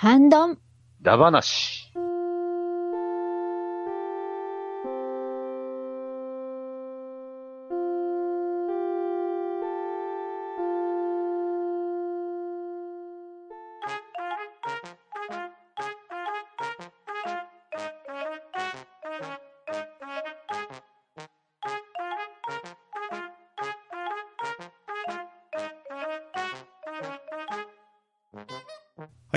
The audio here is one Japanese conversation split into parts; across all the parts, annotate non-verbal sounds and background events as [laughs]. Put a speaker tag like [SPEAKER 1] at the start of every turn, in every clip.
[SPEAKER 1] 半丼。
[SPEAKER 2] だばなし。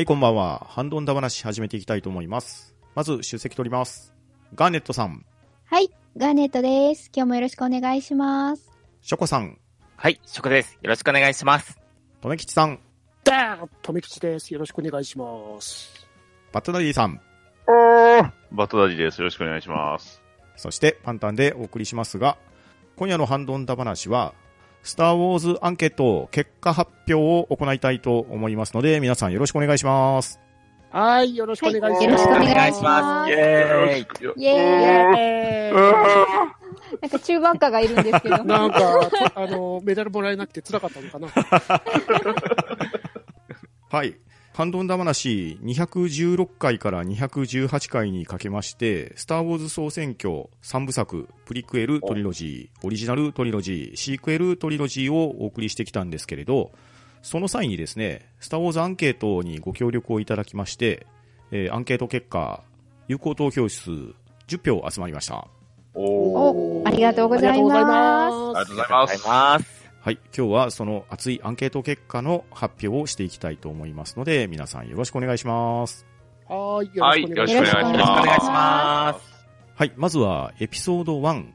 [SPEAKER 3] はい、こんばんは。ハンドンダ話始めていきたいと思います。まず、出席取ります。ガーネットさん、
[SPEAKER 1] はい、ガーネットです。今日もよろしくお願いします。
[SPEAKER 3] ショコさん、
[SPEAKER 4] はい、ショコです。よろしくお願いします。
[SPEAKER 3] とめきちさん、
[SPEAKER 5] ダーンとめきちです。よろしくお願いします。
[SPEAKER 3] バットダディさん、
[SPEAKER 2] バトダディです。よろしくお願いします。
[SPEAKER 3] そしてパンタンでお送りしますが、今夜のハンドンダ話は、スター・ウォーズアンケート結果発表を行いたいと思いますので、皆さんよろしくお願いします。
[SPEAKER 5] はい、よろしくお願いします。
[SPEAKER 1] はいよろしくお願いします。
[SPEAKER 4] イェーイ。
[SPEAKER 2] よ
[SPEAKER 1] イェーイ。
[SPEAKER 5] え
[SPEAKER 1] なんか中盤家がいるんですけど。
[SPEAKER 5] ー [laughs] なんか、とあの、メダルもらえなくて辛かったのかな。[laughs]
[SPEAKER 3] はい。ハンドンダ話216回から218回にかけまして、スター・ウォーズ総選挙3部作、プリクエルトリロジー、オリジナルトリロジー、シークエルトリロジーをお送りしてきたんですけれど、その際にですね、スター・ウォーズアンケートにご協力をいただきまして、えーアンケート結果、有効投票数10票集まりました。
[SPEAKER 2] おー。
[SPEAKER 1] お、ありがとうございます。
[SPEAKER 2] ありがとうございま
[SPEAKER 4] ありがとうござい
[SPEAKER 2] す。
[SPEAKER 3] はい。今日はその熱いアンケート結果の発表をしていきたいと思いますので、皆さんよろしくお願いします。
[SPEAKER 5] はい、よ
[SPEAKER 2] はい、
[SPEAKER 5] ろしくお願いします。
[SPEAKER 2] よろしくお願いし
[SPEAKER 4] よろしくお願い
[SPEAKER 2] ま
[SPEAKER 4] します。
[SPEAKER 3] はい。まずは、エピソード1。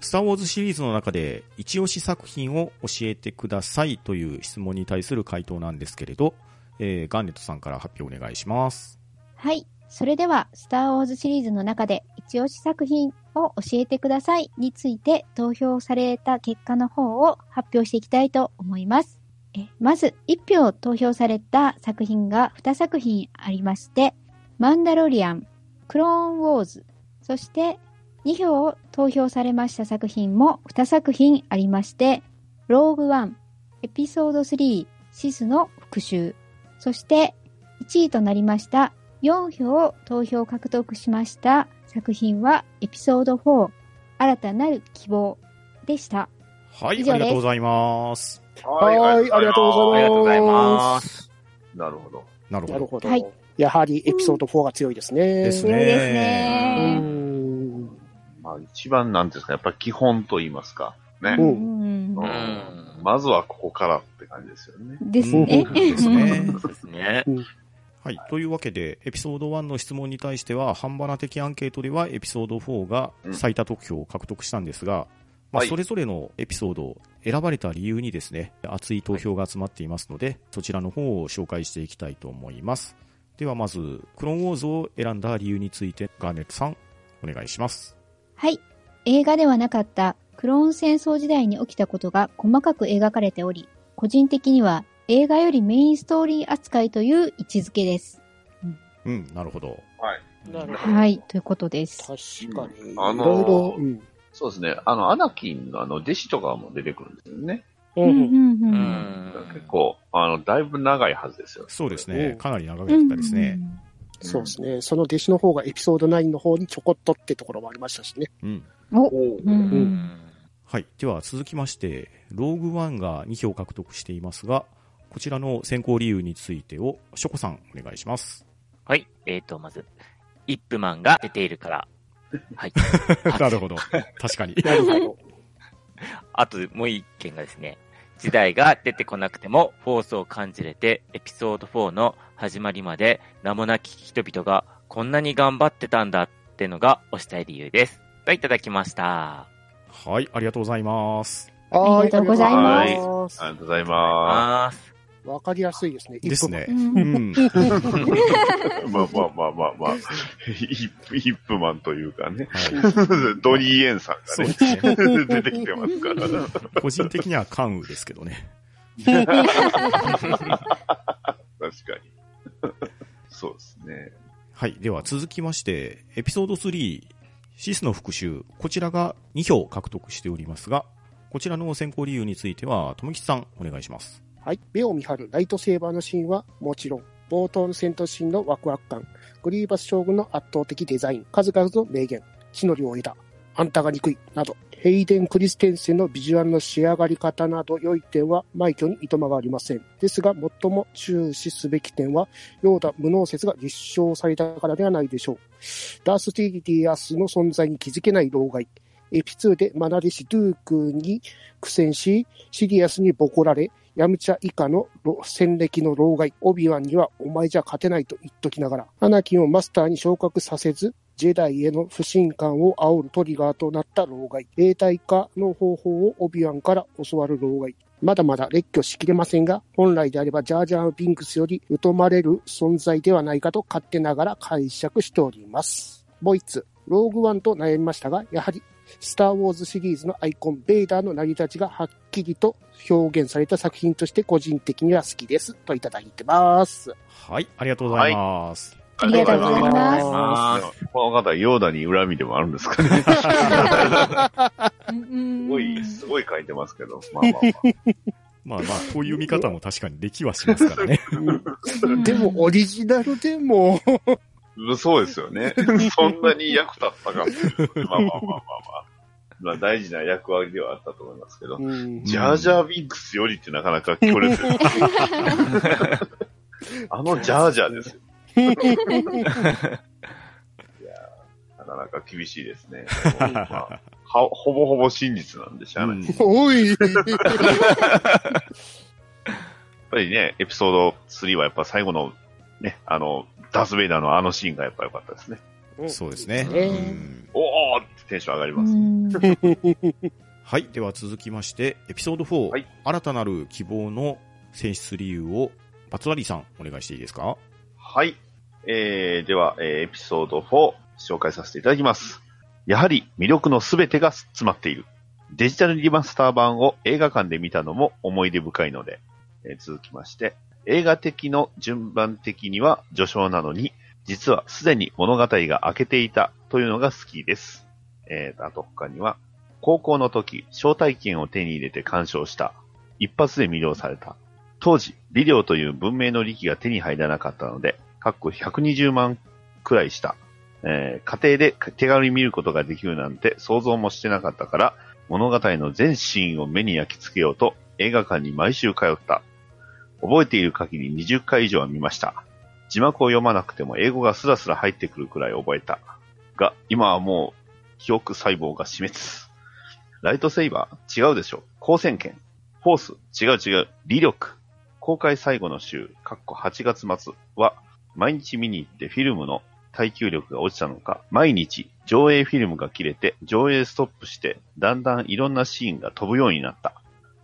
[SPEAKER 3] スター・ウォーズシリーズの中で、一押し作品を教えてくださいという質問に対する回答なんですけれど、えー、ガーネットさんから発表お願いします。
[SPEAKER 1] はい。それでは、スター・ウォーズシリーズの中で、一押し作品を教えてくださいについて投票された結果の方を発表していきたいと思います。えまず、1票投票された作品が2作品ありまして、マンダロリアン、クローンウォーズ、そして2票を投票されました作品も2作品ありまして、ローグワン、エピソード3、シスの復讐、そして1位となりました4票投票獲得しました作品はエピソード4新たなる希望でした。
[SPEAKER 3] はい、
[SPEAKER 1] 以上です
[SPEAKER 3] ありがとうございます。
[SPEAKER 5] はい、ありがとうございます。
[SPEAKER 2] なるほど。
[SPEAKER 3] なるほど。
[SPEAKER 5] ほど。
[SPEAKER 1] はい
[SPEAKER 5] やはりエピソード4が強いですね。
[SPEAKER 3] ですね
[SPEAKER 1] です
[SPEAKER 5] う
[SPEAKER 1] ね。
[SPEAKER 5] ん。
[SPEAKER 2] まあ、一番なんていうんですか、やっぱり基本と言いますか。ね。
[SPEAKER 5] う
[SPEAKER 1] うん
[SPEAKER 2] う
[SPEAKER 4] うんん。
[SPEAKER 2] まずはここからって感じですよね。
[SPEAKER 1] ですね。
[SPEAKER 3] うんですね。
[SPEAKER 4] そうですね。
[SPEAKER 3] はい。というわけで、エピソード1の質問に対しては、半ばな的アンケートでは、エピソード4が最多得票を獲得したんですが、まあ、
[SPEAKER 2] はい
[SPEAKER 3] それぞれのエピソードを選ばれた理由にですね、熱い投票が集まっていますので、そちらの方を紹介していきたいと思います。ではまず、クローンウォーズを選んだ理由について、ガーネットさん、お願いします。
[SPEAKER 1] はい。映画ではなかったクローン戦争時代に起きたことが細かく描かれており、個人的には映画よりメインストーリー扱いという位置づけです。
[SPEAKER 3] うん、なるほど。
[SPEAKER 5] なるほど。
[SPEAKER 1] はい。ということです。
[SPEAKER 5] 確かに。
[SPEAKER 2] あのー
[SPEAKER 5] うん。
[SPEAKER 2] そうですね。あの、アナキンのあの、弟子とかも出てくるんですよね。
[SPEAKER 5] う。
[SPEAKER 1] うんんうん
[SPEAKER 4] う
[SPEAKER 1] うん
[SPEAKER 4] ん。
[SPEAKER 2] 結構、あの、だいぶ長いはずですよ。
[SPEAKER 3] そうですね。
[SPEAKER 5] うん
[SPEAKER 3] かなり長かったですね。
[SPEAKER 5] そうですね。その弟子の方がエピソード9の方にちょこっとってところもありましたしね。
[SPEAKER 3] うん。
[SPEAKER 1] お、
[SPEAKER 2] お
[SPEAKER 1] うんうん
[SPEAKER 3] はい。では続きまして、ローグワンが2票獲得していますが、こちらの選考理由についてを、ショコさん、お願いします。
[SPEAKER 4] はい。えーと、まず、イップマンが出ているから。はい。[laughs]
[SPEAKER 3] なるほど。確かに。[laughs]
[SPEAKER 5] なるほど。[laughs]
[SPEAKER 4] あともう一件がですね、時代が出てこなくてもフォースを感じれて、エピソード4の始まりまで名もなき人々がこんなに頑張ってたんだってのが推したい理由です。といただきました。
[SPEAKER 3] はい、ありがとうございます。
[SPEAKER 5] は
[SPEAKER 1] ありがとうございます
[SPEAKER 2] ありがとうございま
[SPEAKER 4] あー
[SPEAKER 5] わかりやすいですね。
[SPEAKER 3] ですね
[SPEAKER 1] う。ん。[laughs]
[SPEAKER 2] まあまあまあまあまあ、ヒップ、ヒップマンというかね。
[SPEAKER 3] はい。
[SPEAKER 2] ドニー・エンさんがね、
[SPEAKER 3] ね。
[SPEAKER 2] 出てきてますから。
[SPEAKER 3] 個人的には関羽ですけどね。
[SPEAKER 2] 確かに。そうですね。
[SPEAKER 3] はい。では続きまして、エピソード3、シスの復讐。こちらが2票獲得しておりますが、こちらの選考理由については、ともきさん、お願いします。
[SPEAKER 5] はい。目を見張るライトセーバーのシーンはもちろん、冒頭の戦闘シーンのワクワク感、グリーバス将軍の圧倒的デザイン、数々の名言、地の利を得た、あんたが憎い、など、ヘイデン・クリステンセンのビジュアルの仕上がり方など良い点は枚挙にいとまがありません。ですが、最も注視すべき点は、ヨーダ無能説が立証されたからではないでしょう。ダース・シディアスの存在に気づけない老害。エピ2で愛弟子ドゥークーに苦戦し、シディアスにボコられ、ヤムチャ以下の戦歴の老害、オビワンにはお前じゃ勝てないと言っときながら、アナキンをマスターに昇格させず、ジェダイへの不信感を煽るトリガーとなった老害、霊体化の方法をオビワンから教わる老害。まだまだ列挙しきれませんが、本来であればジャージャー・ビンクスより疎まれる存在ではないかと勝手ながら解釈しております。もう一つ、ローグワンと悩みましたが、やはりスター・ウォーズシリーズのアイコン、ベイダーの成り立ちがはっきりと表現された作品として個人的には好きです。といただいてます。
[SPEAKER 3] はい、ありがとうございます。
[SPEAKER 1] ありがとうございます
[SPEAKER 4] あ
[SPEAKER 2] この方、ヨーダに恨みでもあるんですかね。すごい、すごい書いてますけど。まあまあまあ。[laughs]
[SPEAKER 3] まあまあ、こういう見方も確かにできはしますからね。
[SPEAKER 5] でも、オリジナルでも、
[SPEAKER 2] そうですよね。[laughs] そんなに役立ったか。まあまあまあまあまあ。まあ大事な役割ではあったと思いますけど。
[SPEAKER 5] うん
[SPEAKER 2] ジャージャービンクスよりってなかなか強烈です。[laughs] あのジャージャーですよ。[laughs] なかなか厳しいですね。まあはほぼほぼ真実なんでしゃあない。
[SPEAKER 3] うん
[SPEAKER 2] やっ。ぱりね、エピソード3はやっぱ最後のね、あの、ダース・ベイダーのあのシーンがやっぱ良かったですね。
[SPEAKER 3] そうですね。
[SPEAKER 5] ね
[SPEAKER 3] うん
[SPEAKER 2] おーってテンション上がります。
[SPEAKER 1] うん [laughs]
[SPEAKER 3] はい。では続きまして、エピソード4、
[SPEAKER 2] はい
[SPEAKER 3] 新たなる希望の選出理由を、バツワリーさん、お願いしていいですか？
[SPEAKER 2] はい。えー、では、えーエピソード4、紹介させていただきます。やはり魅力のすべてが詰まっている。デジタルリマスター版を映画館で見たのも思い出深いので、えー続きまして、映画的の順番的には序章なのに、実はすでに物語が明けていたというのが好きです。えー、あと他には、高校の時、招待券を手に入れて鑑賞した。一発で魅了された。当時、ビデオという文明の利器が手に入らなかったので、かっこ120万くらいした。えー家庭で手軽に見ることができるなんて想像もしてなかったから、物語の全シーンを目に焼き付けようと映画館に毎週通った。覚えている限り20回以上は見ました。字幕を読まなくても英語がスラスラ入ってくるくらい覚えた。が、今はもう記憶細胞が死滅。ライトセイバー違うでしょ。光線剣。フォース違う違う。理力。公開最後の週、かっこ8月末は、毎日見に行ってフィルムの耐久力が落ちたのか、毎日上映フィルムが切れて上映ストップして、だんだんいろんなシーンが飛ぶようになった。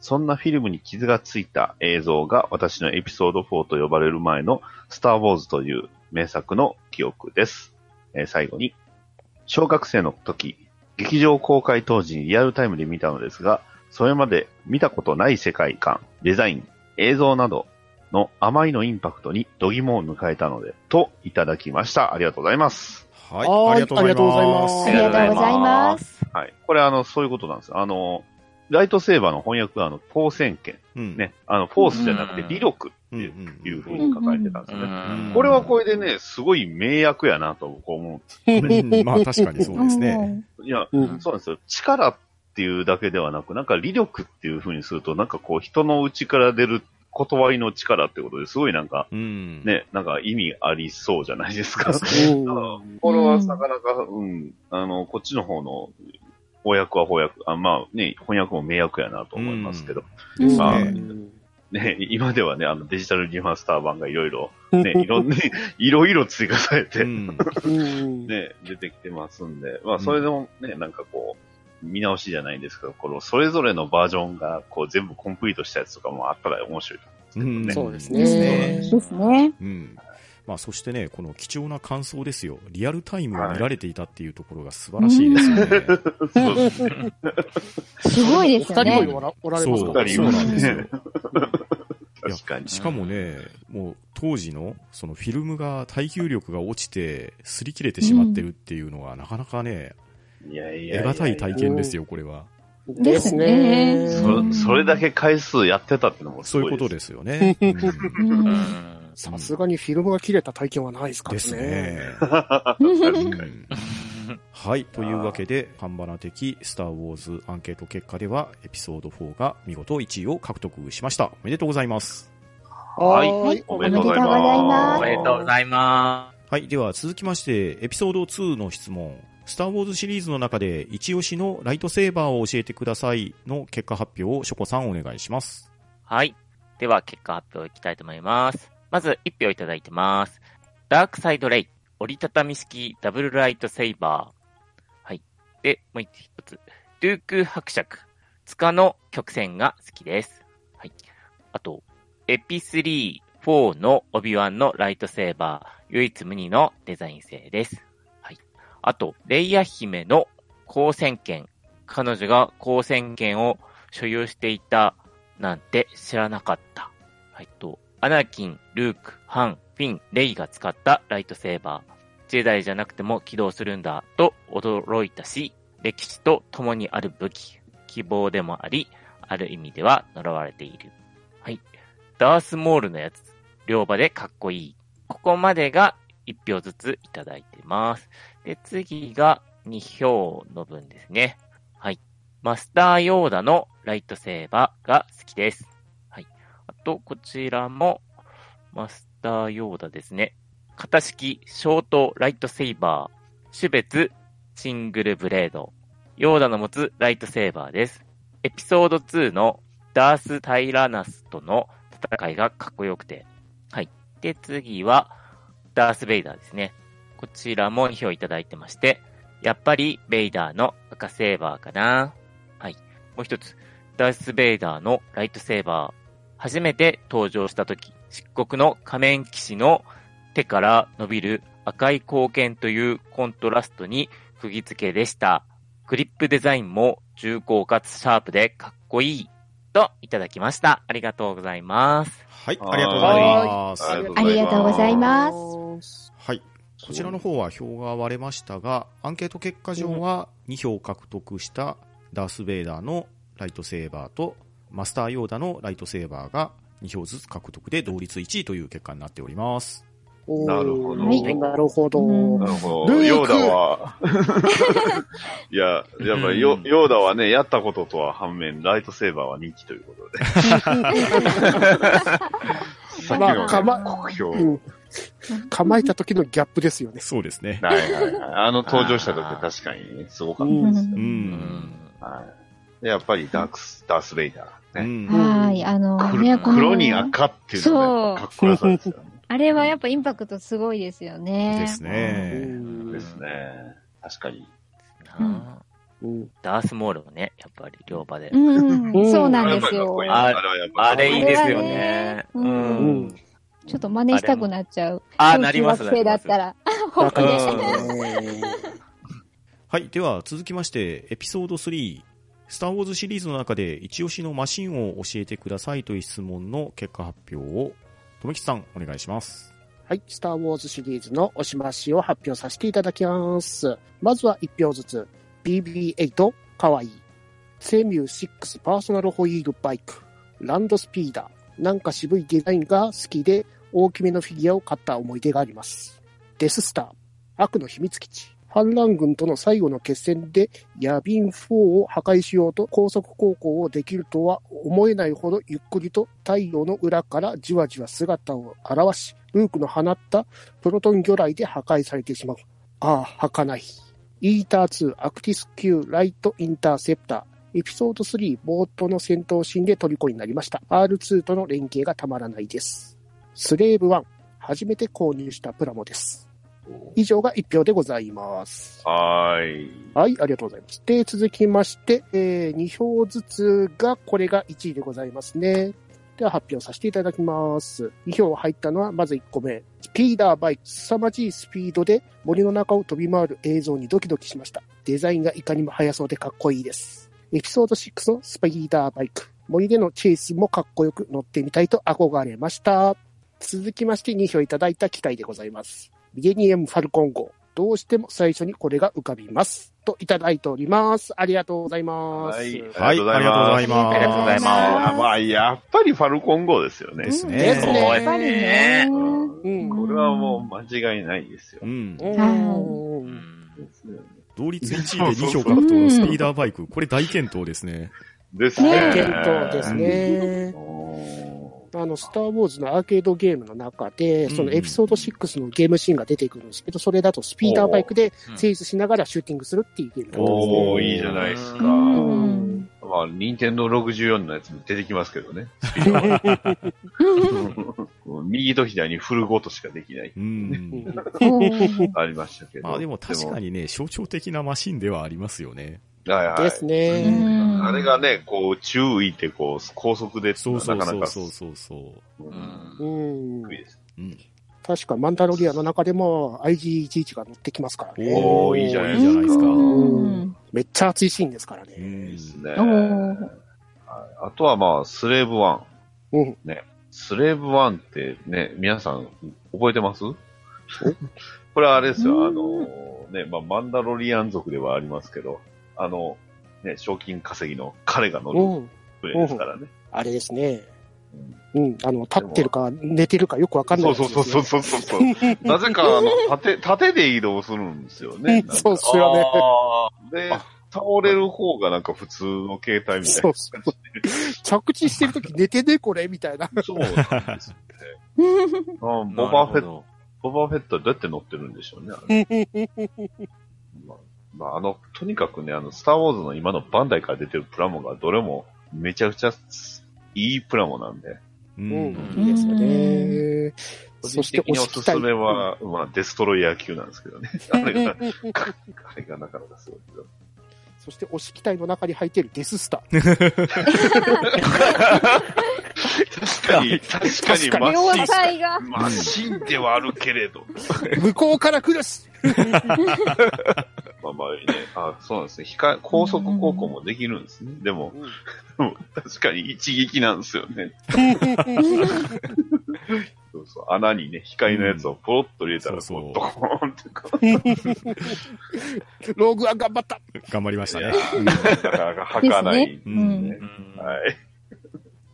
[SPEAKER 2] そんなフィルムに傷がついた映像が私のエピソード4と呼ばれる前のスター・ウォーズという名作の記憶です。えー最後に、小学生の時、劇場公開当時にリアルタイムで見たのですが、それまで見たことない世界観、デザイン、映像などのあまりのインパクトに度肝を迎えたので、といただきました。ありがとうございます。
[SPEAKER 3] はい。
[SPEAKER 5] はい
[SPEAKER 3] ありがとうござい
[SPEAKER 5] ありがとうござい
[SPEAKER 3] ま。
[SPEAKER 5] ますす
[SPEAKER 1] ありがとうございます。
[SPEAKER 2] はい。これあの、そういうことなんですよ。あの、ライトセーバーの翻訳はあの、光線剣。
[SPEAKER 3] うん。
[SPEAKER 2] ね。あの、フォースじゃなくて
[SPEAKER 4] うん
[SPEAKER 2] 理力って。いうんいうふうに書かれてたんですよね。
[SPEAKER 4] うん
[SPEAKER 2] これはこれでね、すごい名役やなと僕は思
[SPEAKER 3] うんまあ確かにそうですね。
[SPEAKER 2] う。いや、
[SPEAKER 5] うん
[SPEAKER 2] そうなんですよ。力っていうだけではなく、なんか理力っていうふうにすると、なんかこう人の内から出る断りの力ってことですごいなんか、
[SPEAKER 3] うん。
[SPEAKER 2] ね、なんか意味ありそうじゃないですか。
[SPEAKER 5] うん
[SPEAKER 2] だからこれはなかなか、うん、あの、こっちの方の翻訳は翻訳、あまあね、翻訳も名訳やなと思いますけど、
[SPEAKER 1] うん。
[SPEAKER 2] まあ
[SPEAKER 3] ね
[SPEAKER 2] ね、今ではね、あのデジタルリマスター版がいろいろ、ね、いろんな、いろいろ追加されて、
[SPEAKER 3] うん。
[SPEAKER 5] うん。
[SPEAKER 2] ね、出てきてますんで、まあ、それでもね、なんかこう、見直しじゃないんですけど、この、それぞれのバージョンが、こう、全部コンプリートしたやつとかもあったら面白いと思うんですけどね。
[SPEAKER 5] そうです
[SPEAKER 1] うん。
[SPEAKER 5] ね。
[SPEAKER 1] ですね。
[SPEAKER 3] うん。まあそしてね、この貴重な感想ですよ。リアルタイムを見られていたっていうところが素晴らしいですよね。[laughs]
[SPEAKER 2] す
[SPEAKER 1] ごいですよね
[SPEAKER 5] お二人も。おらおられます
[SPEAKER 3] そう
[SPEAKER 5] か
[SPEAKER 2] 二人
[SPEAKER 3] そうなんですよ。
[SPEAKER 2] 確かに。
[SPEAKER 3] しかもね、もう当時のそのフィルムが耐久力が落ちて擦り切れてしまってるっていうのはなかなかね、
[SPEAKER 2] いやいや
[SPEAKER 3] 得難い体験ですよ、これは。
[SPEAKER 5] ですね。
[SPEAKER 2] そそれだけ回数やってたってのもす
[SPEAKER 3] そういう。ことですよね。[laughs] うん
[SPEAKER 5] さすがにフィルムが切れた体験はないですからね。
[SPEAKER 3] ですね。はい。というわけで、ハンバナ的スター・ウォーズアンケート結果では、エピソード4が見事1位を獲得しました。おめでとうございます。
[SPEAKER 2] はい
[SPEAKER 5] はい
[SPEAKER 2] おめでとうございま。
[SPEAKER 1] ますす
[SPEAKER 4] おめでとうございま
[SPEAKER 3] はい。では、続きまして、エピソード2の質問。スター・ウォーズシリーズの中で、一押しのライトセーバーを教えてくださいの結果発表を、ショコさんお願いします。
[SPEAKER 4] す。はい。では、結果発表いきたいと思います。まず、1票いただいてます。ダークサイドレイ、折りたたみ式ダブルライトセイバー。はい。で、もう一つ。ドゥーク伯爵、塚の曲線が好きです。はい。あと、エピ3、4のオビワンのライトセーバー、唯一無二のデザイン性です。はい。あと、レイヤ姫の光線剣。彼女が光線剣を所有していたなんて知らなかった。はいと、アナキン、ルーク、ハン、フィン、レイが使ったライトセーバー。ジェダイじゃなくても起動するんだと驚いたし、歴史と共にある武器、希望でもあり、ある意味では呪われている。はい。ダースモールのやつ、両場でかっこいい。ここまでが1票ずついただいてます。で、次が2票の分ですね。はい。マスターヨーダのライトセーバーが好きです。と、こちらも、マスターヨーダですね。型式ショートライトセーバー。種別シングルブレード。ヨーダの持つライトセーバーです。エピソード2のダース・タイラナスとの戦いがかっこよくて。はい。で、次は、ダース・ベイダーですね。こちらも2票いただいてまして、やっぱりベイダーの赤セーバーかな。はい。もう一つ、ダース・ベイダーのライトセーバー。初めて登場した時、漆黒の仮面騎士の手から伸びる赤い光剣というコントラストに釘付けでした。グリップデザインも重厚かつシャープでかっこいい。といただきました。ありがとうございます。
[SPEAKER 3] はい。
[SPEAKER 2] はい
[SPEAKER 3] ありがとうございます。
[SPEAKER 2] はい
[SPEAKER 1] ありがとうございます。
[SPEAKER 3] はい。こちらの方は票が割れましたが、アンケート結果上は2票獲得したダース・ベイダーのライトセーバーとマスター・ヨーダのライトセーバーが2票ずつ獲得で同率1位という結果になっております。
[SPEAKER 2] なるほど
[SPEAKER 5] なるほど。
[SPEAKER 2] ヨーダは、[laughs] いや、やっぱりヨヨーダはね、やったこととは反面、ライトセーバーは人気ということで。[laughs] さっき
[SPEAKER 5] まあ
[SPEAKER 2] の国
[SPEAKER 5] 構えた時のギャップですよね。
[SPEAKER 3] そうですね。
[SPEAKER 2] はいはいはい。あの登場した時確かにね、すごかった。
[SPEAKER 5] うん
[SPEAKER 3] う。
[SPEAKER 4] うんん。
[SPEAKER 2] はい。で、やっぱりダークス、ダース・ベイダー
[SPEAKER 3] う
[SPEAKER 2] ね。
[SPEAKER 3] ん。
[SPEAKER 1] はい、あの、
[SPEAKER 2] 黒に赤っていうのがかっこよさですよね。
[SPEAKER 1] あれはやっぱインパクトすごいですよね。
[SPEAKER 3] ですね。
[SPEAKER 5] うん
[SPEAKER 2] ですね。確かに。
[SPEAKER 4] ダースモールもね、やっぱり両場で。
[SPEAKER 1] うん、
[SPEAKER 5] うん
[SPEAKER 1] そうなんですよ
[SPEAKER 2] あれいい。
[SPEAKER 4] ですよね。
[SPEAKER 1] ちょっと真似したくなっちゃう。
[SPEAKER 4] あ、なります
[SPEAKER 1] 小学生だったら。
[SPEAKER 3] はい。では、続きまして、エピソード3。スター・ウォーズシリーズの中で一押しのマシンを教えてくださいという質問の結果発表を、とめきさん、お願いします。
[SPEAKER 5] はい。スター・ウォーズシリーズの押し増しを発表させていただきます。まずは1票ずつ。BB8、かわいい。セミュー6パーソナルホイールバイク。ランドスピーダー。なんか渋いデザインが好きで、大きめのフィギュアを買った思い出があります。デススター。悪の秘密基地。反乱軍との最後の決戦でヤビン4を破壊しようと高速航行をできるとは思えないほどゆっくりと太陽の裏からじわじわ姿を現し、ルークの放ったプロトン魚雷で破壊されてしまう。ああ、儚い。イーター2アクティス級ライトインターセプター。エピソード3冒頭の戦闘シーンで虜になりました。R2 との連携がたまらないです。スレーブ1。初めて購入したプラモです。以上が1票でございます。
[SPEAKER 2] はーい。
[SPEAKER 5] はい、ありがとうございます。で、続きまして、えー、2票ずつが、これが1位でございますね。では発表させていただきます。2票入ったのは、まず1個目。スピーダーバイク。凄まじいスピードで森の中を飛び回る映像にドキドキしました。デザインがいかにも速そうでかっこいいです。エピソード6のスピーダーバイク。森でのチェイスもかっこよく乗ってみたいと憧れました。続きまして2票いただいた機械でございます。ミレニアム・ファルコン号。どうしても最初にこれが浮かびます。といただいております。ありがとうございます。
[SPEAKER 2] はい
[SPEAKER 3] はい、ありがとうございます。
[SPEAKER 4] ありがとうございます
[SPEAKER 2] あまあ、やっぱりファルコン号ですよね。
[SPEAKER 3] ですね。
[SPEAKER 5] ですね
[SPEAKER 1] やっぱりね。
[SPEAKER 5] うん。
[SPEAKER 2] これはもう間違いないですよ
[SPEAKER 3] う。ん。
[SPEAKER 5] うん
[SPEAKER 4] うん
[SPEAKER 3] 同率1位で2票獲得のスピーダーバイク、これ大健闘ですね。
[SPEAKER 2] ですね。
[SPEAKER 5] 大健闘ですね。
[SPEAKER 2] お
[SPEAKER 5] あの、スター・ウォーズのアーケードゲームの中で、
[SPEAKER 3] うん
[SPEAKER 5] そのエピソード6のゲームシーンが出てくるんですけど、それだとスピーダーバイクで成立しながらシューティングするっていうゲームだったんですね。
[SPEAKER 2] おー、いいじゃないですか。
[SPEAKER 1] う
[SPEAKER 2] ま
[SPEAKER 1] ん。
[SPEAKER 2] あ、任天堂64のやつも出てきますけどね。[laughs] 右と左にフルごとしかできない。
[SPEAKER 3] うん。[laughs]
[SPEAKER 2] ありましたけど。
[SPEAKER 3] まあでも確かにね、象徴的なマシンではありますよね。
[SPEAKER 2] はいはい。
[SPEAKER 5] です
[SPEAKER 1] う
[SPEAKER 5] ね。
[SPEAKER 1] ん
[SPEAKER 2] あれがね、こう、注意ってこう、高速で、
[SPEAKER 3] そうそう
[SPEAKER 2] なかなか
[SPEAKER 3] そうそうそうそう。
[SPEAKER 2] うん
[SPEAKER 5] うん
[SPEAKER 2] 低いです。
[SPEAKER 3] うん。
[SPEAKER 5] 確かマンダロリアの中でも IG11 が乗ってきますからね。
[SPEAKER 2] おーいいじゃない
[SPEAKER 3] いいじゃないですか。
[SPEAKER 1] うん
[SPEAKER 5] めっちゃ熱いシーンですから
[SPEAKER 3] う
[SPEAKER 5] ね。
[SPEAKER 3] ん
[SPEAKER 2] ですね。あとはまあ、スレーブ1。
[SPEAKER 5] うん。
[SPEAKER 2] スレーブ1ってね、皆さん覚えてます？これはあれですよ、
[SPEAKER 1] うん
[SPEAKER 2] あの、ね、まあ、マンダロリアン族ではありますけど、あの、ね、賞金稼ぎの彼が乗る
[SPEAKER 5] うん。
[SPEAKER 2] プレイですからね。
[SPEAKER 5] あれですね。うん。あの、立ってるか寝てるかよくわかんな
[SPEAKER 2] そ
[SPEAKER 5] いね。
[SPEAKER 2] そうそうそうそうそう。[laughs] なぜか、あの、縦、縦で移動するんですよね。[laughs]
[SPEAKER 5] そうっすよね。
[SPEAKER 2] で、倒れる方がなんか普通の携帯みたいな
[SPEAKER 5] そう。そう。着地してるとき寝てね、これみたいな。
[SPEAKER 2] そうなんですよね。[laughs] うんボバフェット、ボバフェットはどうやって乗ってるんでしょうね。まあ、まあ、あの、とにかくね、あの、スターウォーズの今のバンダイから出てるプラモがどれもめちゃくちゃいいプラモなんで、
[SPEAKER 3] う
[SPEAKER 5] うん。
[SPEAKER 3] ん。
[SPEAKER 5] いいですよね。
[SPEAKER 2] 個
[SPEAKER 5] そして
[SPEAKER 2] 人的にお。すすめは、まあ、デストロイヤー級なんですけどね。あれが、あれがなかなかすごいけど。
[SPEAKER 5] そして押し機体の中に入っているデススター。
[SPEAKER 2] 確かに、確かにマシン。マシンではあるけれど。
[SPEAKER 5] 向こうから来るし
[SPEAKER 2] まあまあね、あそうなんですね。光高速航行もできるんですね。でも、でも確かに一撃なんですよね。そうそう穴にね、光のやつをポロッと入れたら、
[SPEAKER 3] そうそう
[SPEAKER 2] こう、ドコーンってこう、
[SPEAKER 5] ローグワン頑張った
[SPEAKER 3] 頑張りましたね。
[SPEAKER 2] なかなか吐かないんで
[SPEAKER 3] うん
[SPEAKER 2] ね。
[SPEAKER 4] うん
[SPEAKER 2] はい。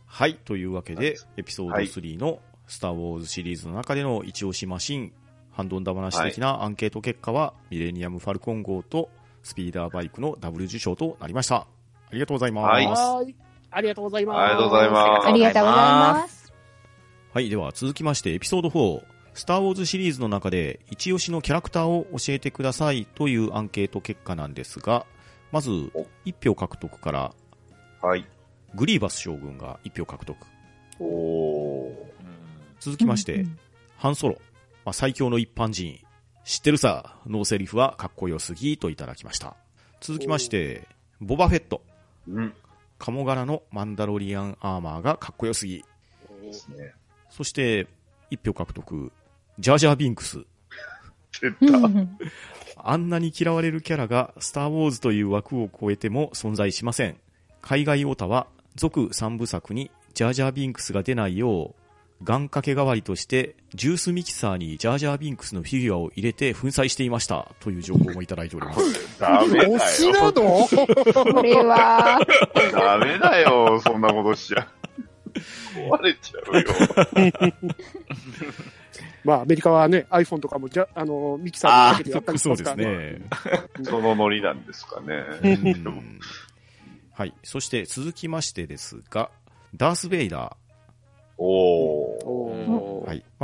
[SPEAKER 3] はい。というわけで、エピソード3のスター・ウォーズシリーズの中での一押しマシン、ハンドンダ話的なアンケート結果は、ミレニアム・ファルコン号とスピーダーバイクのダブル受賞となりました。ありがとうございます。
[SPEAKER 2] はい。
[SPEAKER 5] ありがとうございます。
[SPEAKER 2] ありがとうございます
[SPEAKER 1] ありがとうございます。
[SPEAKER 3] はい、では続きましてエピソード4、スター・ウォーズシリーズの中で一押しのキャラクターを教えてくださいというアンケート結果なんですが、まず1票獲得から
[SPEAKER 2] はい。
[SPEAKER 3] グリーバス将軍が1票獲得。
[SPEAKER 2] おー。
[SPEAKER 3] 続きまして、
[SPEAKER 1] うん
[SPEAKER 3] ハンソロ、まあ、最強の一般人、知ってるさ、ノーセリフはかっこよすぎといただきました。続きまして、ボバフェット、
[SPEAKER 2] うん。
[SPEAKER 3] 鴨柄のマンダロリアンアーマーがかっこよすぎ。
[SPEAKER 2] ですね。
[SPEAKER 3] そして、1票獲得、ジャージャービンクス。
[SPEAKER 2] 出た。
[SPEAKER 1] う [laughs] ん
[SPEAKER 3] あんなに嫌われるキャラがスター・ウォーズという枠を超えても存在しません。海外オタは続3部作にジャージャービンクスが出ないよう、願掛け代わりとしてジュースミキサーにジャージャービンクスのフィギュアを入れて粉砕していましたという情報もいただいております。
[SPEAKER 2] ダメだ
[SPEAKER 5] 推しな
[SPEAKER 2] よ。
[SPEAKER 5] の？
[SPEAKER 1] これは、
[SPEAKER 2] ダメだよ、そんなことしちゃ。壊れちゃうよ。[laughs]
[SPEAKER 5] まあ、アメリカはね、iPhone とかもじゃ、あの、ミキサーにかけてやったりし
[SPEAKER 3] そうです
[SPEAKER 5] ね。
[SPEAKER 3] ね。[laughs]
[SPEAKER 2] そのノリなんですかね。
[SPEAKER 3] うんはい。そして続きましてですが、ダース・ベイダ
[SPEAKER 2] おー。
[SPEAKER 5] お
[SPEAKER 3] ー。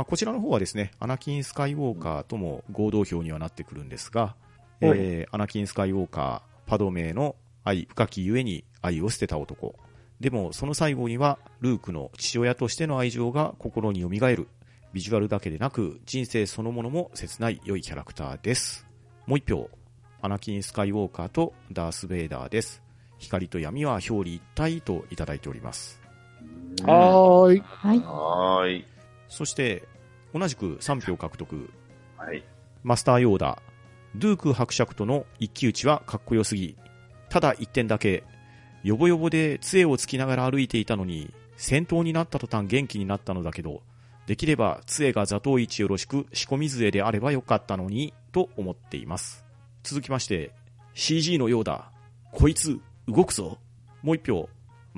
[SPEAKER 3] はい。まあ、こちらの方はですね、アナキン・スカイウォーカーとも合同票にはなってくるんですが、
[SPEAKER 5] はい
[SPEAKER 3] えーアナキン・スカイウォーカー、パドメイの愛深きゆえに愛を捨てた男。でも、その最後には、ルークの父親としての愛情が心に蘇る。ビジュアルだけでなく、人生そのものも切ない良いキャラクターです。もう一票、アナキン・スカイウォーカーとダース・ベイダーです。光と闇は表裏一体といただいております。
[SPEAKER 5] ーはーい。
[SPEAKER 1] はい。
[SPEAKER 3] そして、同じく3票獲得、
[SPEAKER 2] はい。
[SPEAKER 3] マスターヨーダ、ドゥーク伯爵との一騎打ちはかっこよすぎ。ただ一点だけ、ヨボヨボで杖をつきながら歩いていたのに、戦闘になった途端元気になったのだけど、できれば杖が座頭位置よろしく仕込み杖であればよかったのにと思っています。続きまして、CG のようだ。こいつ、動くぞ。もう一票。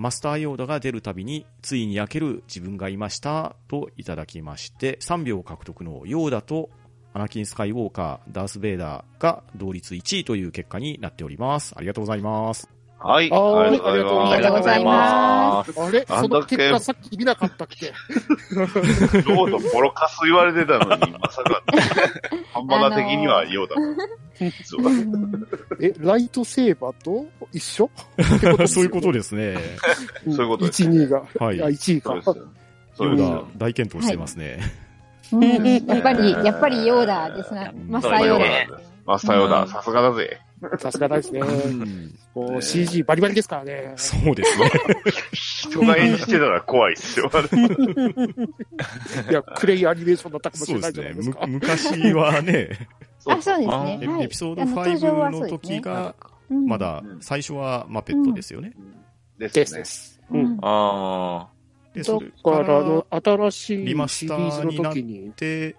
[SPEAKER 3] マスターヨーダが出るたびに、ついに焼ける自分がいました。といただきまして、3秒獲得のヨーダと、アナキン・スカイウォーカー、ダース・ベイダーが同率1位という結果になっております。ありがとうございます。
[SPEAKER 2] はい。
[SPEAKER 5] あ
[SPEAKER 2] りがとうござい
[SPEAKER 1] ありがとうご
[SPEAKER 2] ま
[SPEAKER 1] ざいます。
[SPEAKER 5] あれ？その結果さっき見なかったっけ？
[SPEAKER 2] す。ロードボロカス言われてたのに、[laughs] まさか、ハンバー的にはようだ。[laughs]
[SPEAKER 5] え、ライトセーバーと一緒？[laughs]
[SPEAKER 3] そういうことですね。
[SPEAKER 2] そういうことです
[SPEAKER 5] 1、2が。
[SPEAKER 3] はい
[SPEAKER 5] あ、1位か
[SPEAKER 3] ヨーダ。大健闘してますね。
[SPEAKER 1] うんやっぱり、やっぱりヨーダですな。マスターヨーダ。
[SPEAKER 4] ね
[SPEAKER 2] マスターヨーダ、
[SPEAKER 4] うん
[SPEAKER 2] さすがだぜ。
[SPEAKER 5] さすがですね。
[SPEAKER 3] うん
[SPEAKER 5] もう CG バリバリですからね。
[SPEAKER 3] そうですね。
[SPEAKER 2] 人が演じてたら怖いっすよ。
[SPEAKER 5] いや、クレイアニメーションだったかもしれない
[SPEAKER 3] ですね。
[SPEAKER 5] じゃないですか
[SPEAKER 3] む。昔はね、
[SPEAKER 1] あ、そうです
[SPEAKER 4] あ
[SPEAKER 1] ね。
[SPEAKER 3] エ
[SPEAKER 1] はい
[SPEAKER 3] エピソード
[SPEAKER 1] あの登場は
[SPEAKER 3] 5の時が、
[SPEAKER 1] うん
[SPEAKER 3] まだ
[SPEAKER 2] うん
[SPEAKER 3] 最初はマペットですよね。
[SPEAKER 2] です
[SPEAKER 5] です
[SPEAKER 2] ね
[SPEAKER 5] で。す。
[SPEAKER 1] う
[SPEAKER 5] うんん。
[SPEAKER 4] あ
[SPEAKER 3] で、
[SPEAKER 5] だ
[SPEAKER 3] それ
[SPEAKER 5] か、
[SPEAKER 3] からら
[SPEAKER 5] あの、新し
[SPEAKER 3] リマ
[SPEAKER 5] いシリ
[SPEAKER 3] スター
[SPEAKER 5] ーズの時に、
[SPEAKER 3] で、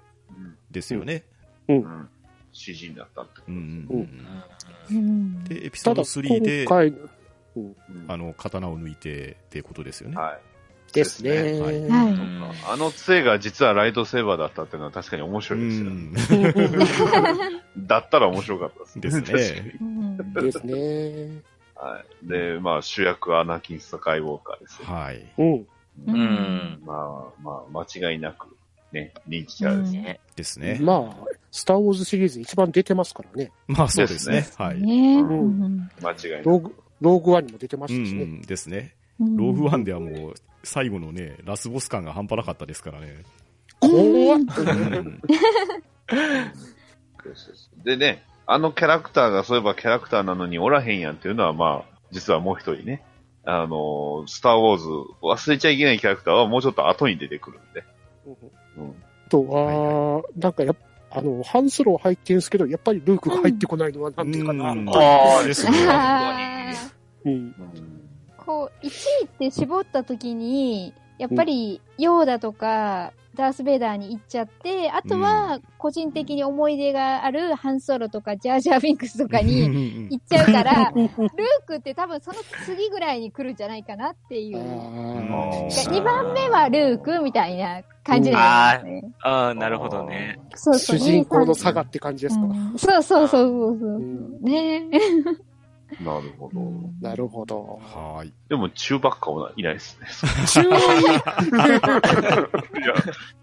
[SPEAKER 3] ですよね。
[SPEAKER 2] うん。CG になったって。
[SPEAKER 3] うんうんうん
[SPEAKER 1] う
[SPEAKER 3] うん
[SPEAKER 1] ん
[SPEAKER 3] で、エピソード
[SPEAKER 5] ただ、
[SPEAKER 3] 3で
[SPEAKER 5] 今、回、
[SPEAKER 2] うん
[SPEAKER 3] あの、刀を抜いてっていうことですよね。
[SPEAKER 2] はい。
[SPEAKER 5] ですね。
[SPEAKER 3] はい
[SPEAKER 1] はい
[SPEAKER 4] あ。うん
[SPEAKER 2] あの杖が実はライトセーバーだったっていうのは確かに面白
[SPEAKER 3] う
[SPEAKER 2] いですよ。
[SPEAKER 3] ん。[laughs]
[SPEAKER 2] だったら面白かったですね。
[SPEAKER 3] ですね。
[SPEAKER 1] うん
[SPEAKER 5] ですね。
[SPEAKER 2] はい。で、まあ主役はアナキン・スカイウォーカーですよ。
[SPEAKER 3] はい。
[SPEAKER 5] うん。
[SPEAKER 1] う
[SPEAKER 4] うんん。
[SPEAKER 2] まあまあ、間違いなく、ね、人気キャラですね。
[SPEAKER 4] ね
[SPEAKER 3] ですね。
[SPEAKER 5] まあ、スター・ウォーズシリーズ一番出てますからね。
[SPEAKER 3] まあそうですね
[SPEAKER 2] で。
[SPEAKER 3] はい。
[SPEAKER 1] ね
[SPEAKER 5] うん
[SPEAKER 1] うん
[SPEAKER 2] 間違いなく。
[SPEAKER 5] ローグ、ローグワンにも出てま
[SPEAKER 3] う
[SPEAKER 5] したしね。
[SPEAKER 3] ん、ですね。
[SPEAKER 1] うん
[SPEAKER 3] ローグワンではもう、最後のね、ラスボス感が半端なかったですからね。
[SPEAKER 5] 怖っ
[SPEAKER 3] うん
[SPEAKER 2] でね、あのキャラクターがそういえばキャラクターなのにおらへんやんっていうのは、まあ、実はもう一人ね、あの、スター・ウォーズ、忘れちゃいけないキャラクターはもうちょっと後に出てくるんで。うん。
[SPEAKER 5] とは、なんかやっぱ、あの、ハンスロー入ってるんですけど、やっぱりルークが入ってこないのはなんていうかな。
[SPEAKER 3] うん
[SPEAKER 4] あー
[SPEAKER 3] ですね。
[SPEAKER 5] うん。
[SPEAKER 1] こう、1位って絞った時に、やっぱり、ヨーダとか、ダース・ベイダーに行っちゃって、あとは、個人的に思い出があるハンソロとか、ジャージャー・ビンクスとかに
[SPEAKER 3] に [laughs]
[SPEAKER 1] 行っちゃうから、[laughs] ルークって多分その次ぐらいに来るんじゃないかなっていう。
[SPEAKER 5] あ
[SPEAKER 3] うん
[SPEAKER 5] ー
[SPEAKER 1] 2番目はルークみたいな感じなんですね。
[SPEAKER 4] ああ、なるほどね。
[SPEAKER 1] そうそう。
[SPEAKER 5] 主人公の差
[SPEAKER 1] が
[SPEAKER 5] がって感じですか？
[SPEAKER 1] うんそうそうそうそうそう。
[SPEAKER 5] ん
[SPEAKER 1] ね
[SPEAKER 2] なるほど。
[SPEAKER 5] なるほど。
[SPEAKER 3] はい。
[SPEAKER 2] でも、中ばっかはいないですね。
[SPEAKER 5] 中
[SPEAKER 2] いや、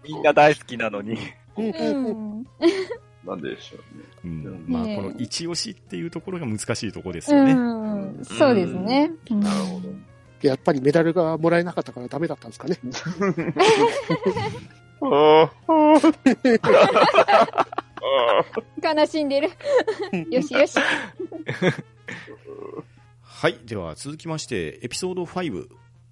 [SPEAKER 4] みんな大好きなのに。
[SPEAKER 1] うん。
[SPEAKER 2] なんででしょうね。
[SPEAKER 3] うん、まあ、この一押しっていうところが難しいところですよね。
[SPEAKER 1] うん。そうですね。
[SPEAKER 2] なるほど。
[SPEAKER 5] やっぱりメダルがもらえなかったからダメだったんですかね。[laughs]
[SPEAKER 2] ああ。[laughs]
[SPEAKER 1] 悲しんでる。よしよし。
[SPEAKER 3] はい。では続きまして、エピソード5。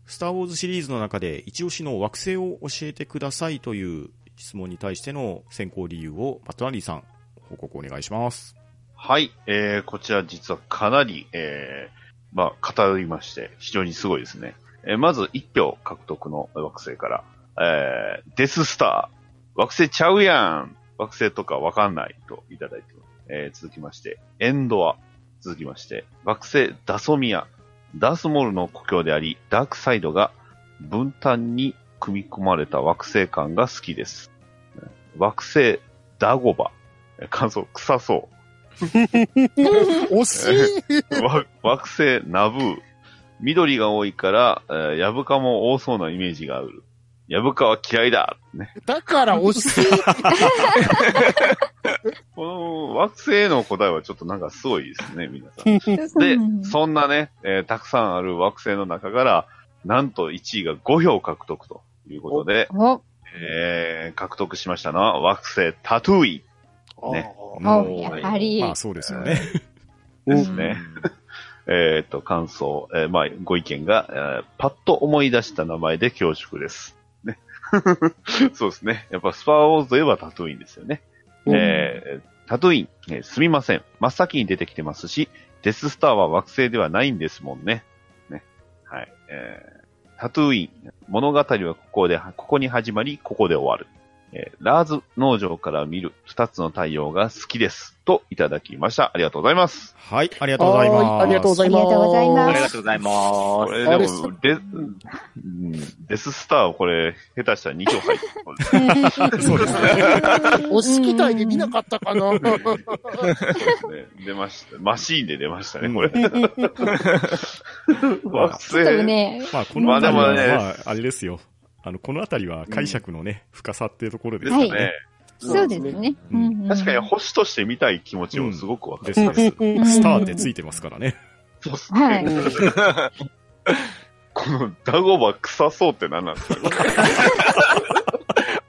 [SPEAKER 3] スター・ウォーズシリーズの中で一押しの惑星を教えてくださいという質問に対しての選考理由をマットナリーさん、報告お願いします。
[SPEAKER 2] はい、えー、こちら実はかなり、えー、まあ、語りまして、非常にすごいですね。えー、まず1票獲得の惑星から、えー、デススター、惑星ちゃうやん惑星とかわかんないといただいてます。えー、続きまして、エンドア、続きまして、惑星ダソミア、ダースモールの故郷であり、ダークサイドが分担に組み込まれた惑星感が好きです。惑星ダゴバ、えー感想、臭そう。
[SPEAKER 5] 惜しい [laughs]
[SPEAKER 2] わ惑星ナブー。緑が多いから、えーヤブカも多そうなイメージがある。ヤブカは嫌いだ。ね。
[SPEAKER 5] だから惜しい [laughs]
[SPEAKER 2] この惑星への答えはちょっとなんかすごいですね、皆さん。で
[SPEAKER 1] うん、
[SPEAKER 2] そんなね、えーたくさんある惑星の中から、なんと1位が5票獲得ということで、
[SPEAKER 1] お、
[SPEAKER 2] えー獲得しましたのは惑星タトゥイね
[SPEAKER 1] お、
[SPEAKER 3] もう
[SPEAKER 1] やはり。
[SPEAKER 3] まあそうですよね。
[SPEAKER 2] ン [laughs] ですね。えっと、感想、えーまあ、ご意見が、えーパッと思い出した名前で恐縮です。ね。[laughs] そうですね。やっぱスパーウォーズといえばタトゥインですよね。
[SPEAKER 5] うん
[SPEAKER 2] えータトゥイン、えーすみません。真っ先に出てきてますし、デススターは惑星ではないんですもんね。ね。はい。えータトゥーイン。物語はここで、ここに始まり、ここで終わる。えーラーズ農場から見る二つの太陽が好きです。といただきました。ありがとうございます。
[SPEAKER 3] はい、ありがとうございます。
[SPEAKER 5] はいありがとうございます。
[SPEAKER 1] ありがとうございます
[SPEAKER 4] ありがとうございます。
[SPEAKER 2] これでも、デうんデススター、これ、下手したら2票入っ [laughs]
[SPEAKER 3] そうですね。
[SPEAKER 5] お好き体で見なかったかな
[SPEAKER 2] ね。出ました。マシーンで出ましたね、これ。[laughs] 惑
[SPEAKER 1] ちょっとね、
[SPEAKER 3] まあ、この
[SPEAKER 2] まあでもね
[SPEAKER 3] まあ、あれですよ。あの、このあたりは解釈のね、深さっていうところですか
[SPEAKER 1] はい
[SPEAKER 3] ね。
[SPEAKER 2] ね。
[SPEAKER 1] そうですね。
[SPEAKER 3] うん
[SPEAKER 1] うんうん
[SPEAKER 2] 確かに星として見たい気持ちもすごくわかる。
[SPEAKER 3] ですです。
[SPEAKER 5] うん
[SPEAKER 3] スターってついてますからね。
[SPEAKER 2] そうっすね
[SPEAKER 1] はい。[laughs]
[SPEAKER 2] このダゴバ臭そうって何なんですか？[laughs]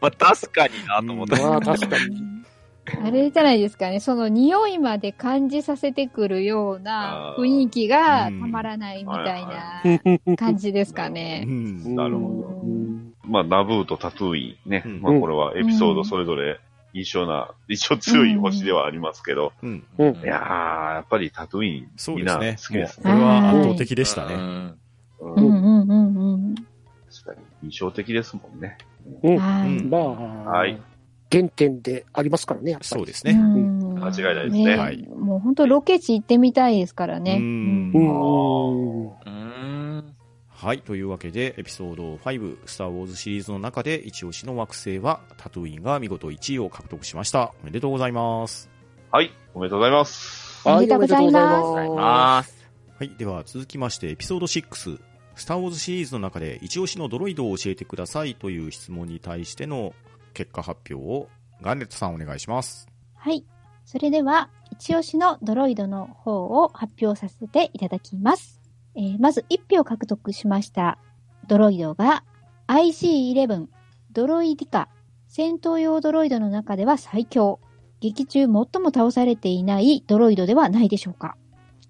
[SPEAKER 4] まあ、確かになと思った。
[SPEAKER 5] まあ確かに。[laughs]
[SPEAKER 1] あれじゃないですかね、その匂いまで感じさせてくるような雰囲気がたまらないみたいな感じですか
[SPEAKER 3] う
[SPEAKER 1] ね。
[SPEAKER 3] ん。
[SPEAKER 2] なるほど。まあ、ナブーとタトゥーインね。
[SPEAKER 3] うん
[SPEAKER 2] まあ、これはエピソードそれぞれ印象な、印象強い星ではありますけど。
[SPEAKER 3] うん。
[SPEAKER 5] うん
[SPEAKER 2] いやー、やっぱりタトゥーイン、みんな好
[SPEAKER 3] そうですね。もう
[SPEAKER 2] きです、
[SPEAKER 3] これは圧倒的でしたね。
[SPEAKER 4] うん
[SPEAKER 2] うん
[SPEAKER 1] うんうん。
[SPEAKER 2] 確かに、印象的ですもんね。
[SPEAKER 5] うん
[SPEAKER 1] はい
[SPEAKER 5] 原点でありますからね、やっぱり。
[SPEAKER 1] う
[SPEAKER 3] そうですね。
[SPEAKER 1] ん
[SPEAKER 2] 間違いないですね
[SPEAKER 3] はい
[SPEAKER 1] もう本当ロケ地行ってみたいですからね。
[SPEAKER 3] うん
[SPEAKER 5] うん。
[SPEAKER 4] うーん。
[SPEAKER 3] はい。というわけで、エピソード5、スター・ウォーズシリーズの中で、一押しの惑星は、タトゥーインが見事1位を獲得しました。おめでとうございます。
[SPEAKER 2] はい、おめでとうございます。
[SPEAKER 1] おめでとうございます
[SPEAKER 5] は
[SPEAKER 4] ござい
[SPEAKER 5] おめでとうござい
[SPEAKER 4] ます。
[SPEAKER 3] はい。では、続きまして、エピソード6、スター・ウォーズシリーズの中で、一押しのドロイドを教えてくださいという質問に対しての結果発表を、ガンネットさんお願いします。
[SPEAKER 1] はい。それでは、一押しのドロイドの方を発表させていただきます。えーまず1票獲得しましたドロイドが IC11 ドロイディカ戦闘用ドロイドの中では最強。劇中最も倒されていないドロイドではないでしょうか。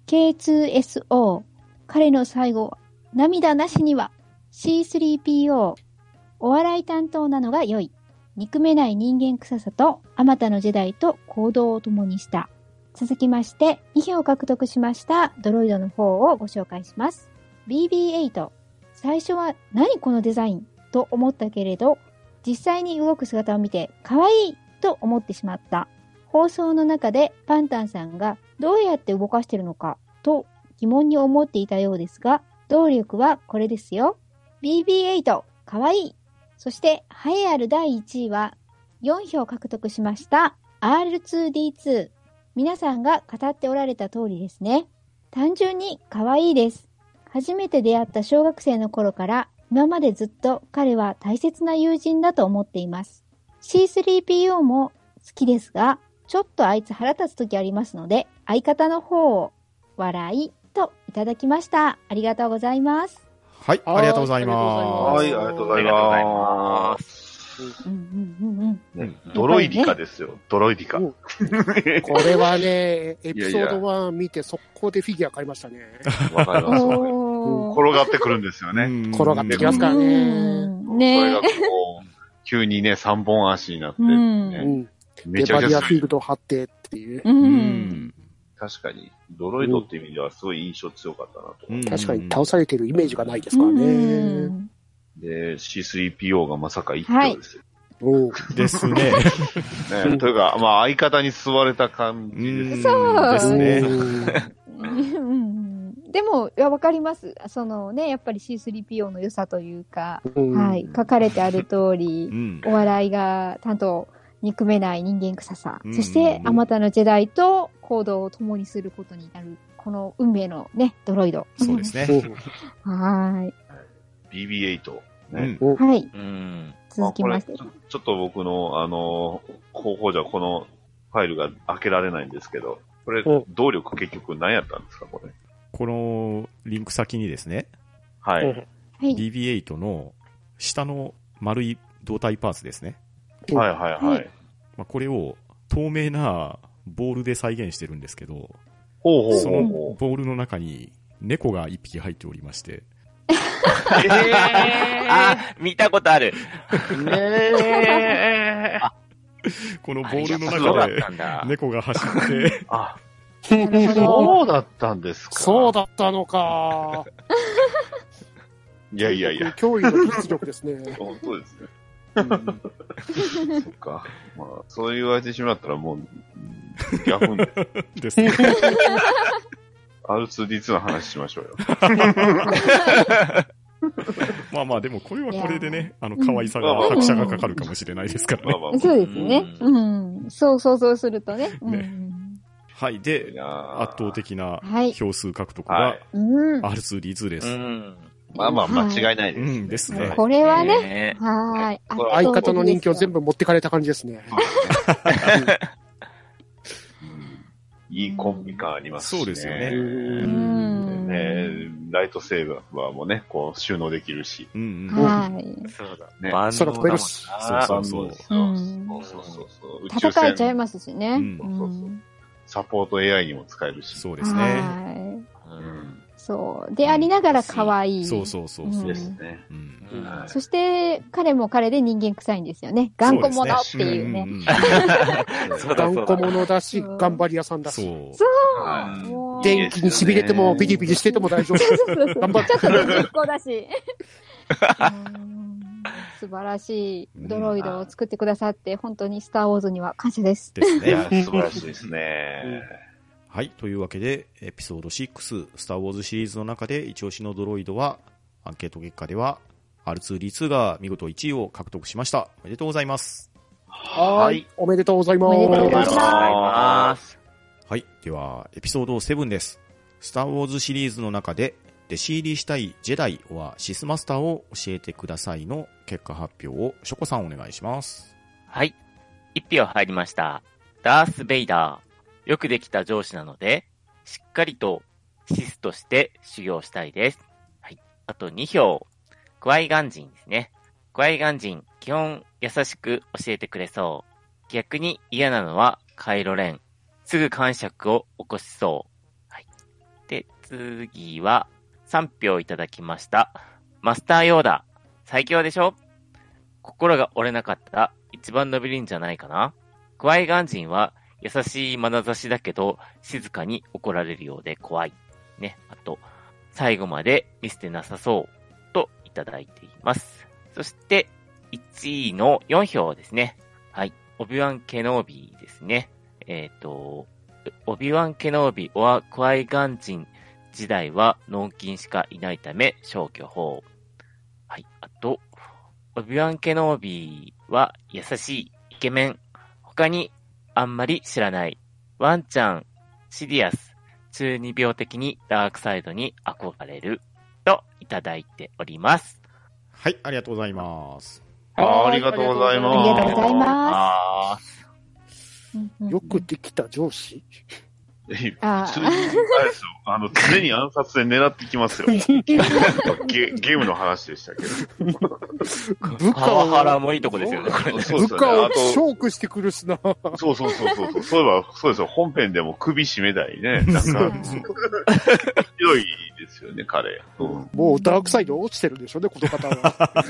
[SPEAKER 1] K2SO 彼の最後、涙なしには C3PO お笑い担当なのが良い。憎めない人間臭さと、あまたのジェダイと行動を共にした。続きまして、2票獲得しましたドロイドの方をご紹介します。BB8。最初は何このデザインと思ったけれど、実際に動く姿を見て可愛いと思ってしまった。放送の中でパンタンさんがどうやって動かしてるのかと疑問に思っていたようですが、動力はこれですよ。BB8、可愛いそして、栄えある第1位は、4票獲得しました R2D2。皆さんが語っておられた通りですね。単純に可愛いです。初めて出会った小学生の頃から、今までずっと彼は大切な友人だと思っています。C3PO も好きですが、ちょっとあいつ腹立つ時ありますので、相方の方を、笑いといただきました。ありがとうございます。
[SPEAKER 3] はい。ありがとうございま
[SPEAKER 2] はい、
[SPEAKER 3] す。
[SPEAKER 2] ありがとうござい
[SPEAKER 4] ありがとうござい
[SPEAKER 2] ま。
[SPEAKER 4] ます
[SPEAKER 1] うんうんうんうん。
[SPEAKER 2] ねドロイディカですよ、ドロイディカ。
[SPEAKER 5] うん [laughs] これはね、エピソード1見て速攻でフィギュア買いましたね。
[SPEAKER 2] わかります。転がってくるんですよね。
[SPEAKER 3] うん
[SPEAKER 5] 転がってきますからね。
[SPEAKER 1] うん
[SPEAKER 2] これ
[SPEAKER 1] ね
[SPEAKER 2] がこう、急にね、三本足になって、
[SPEAKER 1] う
[SPEAKER 2] ね
[SPEAKER 1] ん。
[SPEAKER 2] めちゃくちゃ
[SPEAKER 5] フィールドを張ってっていう。
[SPEAKER 1] う。
[SPEAKER 3] うんん。
[SPEAKER 2] 確かに、ドロイドっていう意味ではすごい印象強かったなと。
[SPEAKER 3] うん
[SPEAKER 5] 確かに倒されてるイメージがないですからね。
[SPEAKER 1] うん
[SPEAKER 2] で、C3PO がまさか一票ですよ。
[SPEAKER 5] うん
[SPEAKER 3] ですね。[laughs]
[SPEAKER 2] ね、というか、まあ相方に吸われた感じ
[SPEAKER 3] うん
[SPEAKER 2] です。
[SPEAKER 1] そう
[SPEAKER 3] ですね。
[SPEAKER 1] うんでも、いや、わかります。そのね、やっぱり C3PO の良さというか、
[SPEAKER 5] うん
[SPEAKER 1] はい、書かれてある通
[SPEAKER 3] う
[SPEAKER 1] り、
[SPEAKER 3] ん。
[SPEAKER 1] お笑いが担当、憎めない人間臭さ、
[SPEAKER 3] うん
[SPEAKER 1] そして、あまたのジェダイと行動を共にすることになる、この運命のね、ドロイド。
[SPEAKER 3] そうですね。
[SPEAKER 1] は
[SPEAKER 2] BB8。ね。
[SPEAKER 3] うん。
[SPEAKER 5] うん
[SPEAKER 1] ーい。はい。
[SPEAKER 2] ま
[SPEAKER 1] 続
[SPEAKER 2] あこれ
[SPEAKER 1] きまして。
[SPEAKER 2] ちょちょっと僕の、あの、候補じゃこのファイルが開けられないんですけど、これ
[SPEAKER 5] うん、
[SPEAKER 2] 動力結局何やったんですか、これ？
[SPEAKER 3] このリンク先にですね、
[SPEAKER 2] はい。
[SPEAKER 5] うん
[SPEAKER 1] はい。
[SPEAKER 3] BB8 の下の丸い胴体パーツですね。
[SPEAKER 5] うん
[SPEAKER 2] はいはいは
[SPEAKER 1] はい
[SPEAKER 2] い。
[SPEAKER 3] まあ、これを透明なボールで再現してるんですけど、
[SPEAKER 2] ほうほう
[SPEAKER 3] その
[SPEAKER 2] ほうほ
[SPEAKER 3] ボールの中に猫が一匹入っておりまして、
[SPEAKER 2] う。[laughs] え
[SPEAKER 4] あ、見たことある。
[SPEAKER 2] ー、ねえ。
[SPEAKER 3] このボールの
[SPEAKER 4] そうだっ
[SPEAKER 3] 中で
[SPEAKER 4] たんだ。
[SPEAKER 3] 猫が走って、
[SPEAKER 2] あ。そうだったんですか？
[SPEAKER 5] そうだったのか。
[SPEAKER 2] いやいやいや、
[SPEAKER 5] 驚異の技術力ですね。
[SPEAKER 2] 本当ですね。
[SPEAKER 5] うん
[SPEAKER 2] そっか。まあ、そう言われてしまったらもう、うんギャフン、
[SPEAKER 3] ですね。
[SPEAKER 2] R2D2 の話しましょうよ。
[SPEAKER 3] まあまあ、でもこれはこれでね、あの、可愛さが、
[SPEAKER 2] うん
[SPEAKER 3] 拍車がかかるかもしれないですからね。
[SPEAKER 2] まあまあ、
[SPEAKER 1] そうですね。
[SPEAKER 4] う
[SPEAKER 1] うん。そう想像するとね。
[SPEAKER 3] ねはい。で、
[SPEAKER 2] な
[SPEAKER 3] 圧倒的な
[SPEAKER 1] はい
[SPEAKER 3] 票数獲得が
[SPEAKER 2] はい。
[SPEAKER 1] うん。うん。
[SPEAKER 3] R2D2 です。
[SPEAKER 4] うん。
[SPEAKER 2] まあまあ、間違いないです。
[SPEAKER 3] うん、ですね。
[SPEAKER 1] これはね、
[SPEAKER 4] ね
[SPEAKER 1] はーい。
[SPEAKER 5] 相方の人気を全
[SPEAKER 1] 部。
[SPEAKER 5] 部持ってかれた感じですね。
[SPEAKER 2] う [laughs] んいいコンビ感ありますし、ね。
[SPEAKER 3] そうですよね。
[SPEAKER 2] ねライトセーバーもね、こう収納できるし。
[SPEAKER 3] うんうん。
[SPEAKER 1] はい。
[SPEAKER 4] そうだ。
[SPEAKER 2] ね
[SPEAKER 4] 万能
[SPEAKER 5] 空飛べるし
[SPEAKER 4] だもんな
[SPEAKER 3] そうそう
[SPEAKER 2] そう
[SPEAKER 1] うん
[SPEAKER 2] そうそうそう
[SPEAKER 1] 戦えちゃい
[SPEAKER 2] 船
[SPEAKER 1] ますしね。
[SPEAKER 3] うん
[SPEAKER 2] そうそうそうサポート AI にも使えるし。
[SPEAKER 3] そうですね。
[SPEAKER 1] そう。でありながら可愛い。
[SPEAKER 3] そうそうそう。
[SPEAKER 2] ですね。
[SPEAKER 1] そして、彼も彼で人間臭いんですよね。頑固者っていうね。
[SPEAKER 5] 頑固者だし、頑張り屋さんだし。
[SPEAKER 3] そう。
[SPEAKER 5] 電気に痺れてもピリピリしてても大丈夫。
[SPEAKER 1] そうそうそう
[SPEAKER 5] 頑張っ
[SPEAKER 1] ちょっとねじっこだし。うん素晴らしいドロイドを作ってくださって、本当にスターウォーズには感謝です。
[SPEAKER 3] ですね。
[SPEAKER 2] 素晴らしいですね。
[SPEAKER 3] はい。というわけで、エピソード6、スターウォーズシリーズの中で一押しのドロイドは、アンケート結果では、R2D2 が見事1位を獲得しました。おめでとうございます。
[SPEAKER 5] はい。おめでとうございま
[SPEAKER 1] おめでとうござい
[SPEAKER 5] す。
[SPEAKER 1] ます。
[SPEAKER 3] はい。では、エピソード7です。スターウォーズシリーズの中で、弟子入りしたいジェダイはシスマスターを教えてくださいの結果発表を、ショコさんお願いします。
[SPEAKER 4] はい。一票入りました。ダース・ベイダー。よくできた上司なので、しっかりとシスとして修行したいです。はい。あと2票。クワイガンジンですね。クワイガンジン、基本優しく教えてくれそう。逆に嫌なのはカイロレン。すぐ感触を起こしそう。はい。で、次は3票いただきました。マスターヨーダ。最強でしょ？心が折れなかったら一番伸びるんじゃないかなクワイガンジンは優しい眼差しだけど静かに怒られるようで怖い。ね。あと、最後まで見捨てなさそうといただいています。そして、1位の4票ですね。はい。オビワン・ケノービーですね。えっ、と、オビワン・ケノービーはクワイガンジン時代は脳筋しかいないため消去法。はい。あと、オビワン・ケノービーは優しいイケメン。他にあんまり知らない。ワンちゃん、シディアス、中二病的にダークサイドに憧れる。といただいております。
[SPEAKER 3] はい、ありがとうございます。
[SPEAKER 2] あありがとうございます
[SPEAKER 1] ありがとうございま
[SPEAKER 4] す。
[SPEAKER 5] よくできた上司
[SPEAKER 1] あ
[SPEAKER 2] 普通に、あれですよ。あの、常に暗殺で狙ってきますよ。[laughs] ゲゲームの話でしたけど。
[SPEAKER 5] 部
[SPEAKER 4] パワハラ
[SPEAKER 5] 下を、
[SPEAKER 4] もいいとこですよね、これね。
[SPEAKER 5] 部
[SPEAKER 2] そうですよね。
[SPEAKER 5] 下を
[SPEAKER 2] あと、
[SPEAKER 5] ショークしてくるしな。
[SPEAKER 2] そうそうそうそうそう。そういえば、そうですよ。本編でも首絞めたりね。なんか、
[SPEAKER 1] うん
[SPEAKER 2] 強いですよね、彼。うん。
[SPEAKER 5] もうダークサイド落ちてるでしょうね、この方は。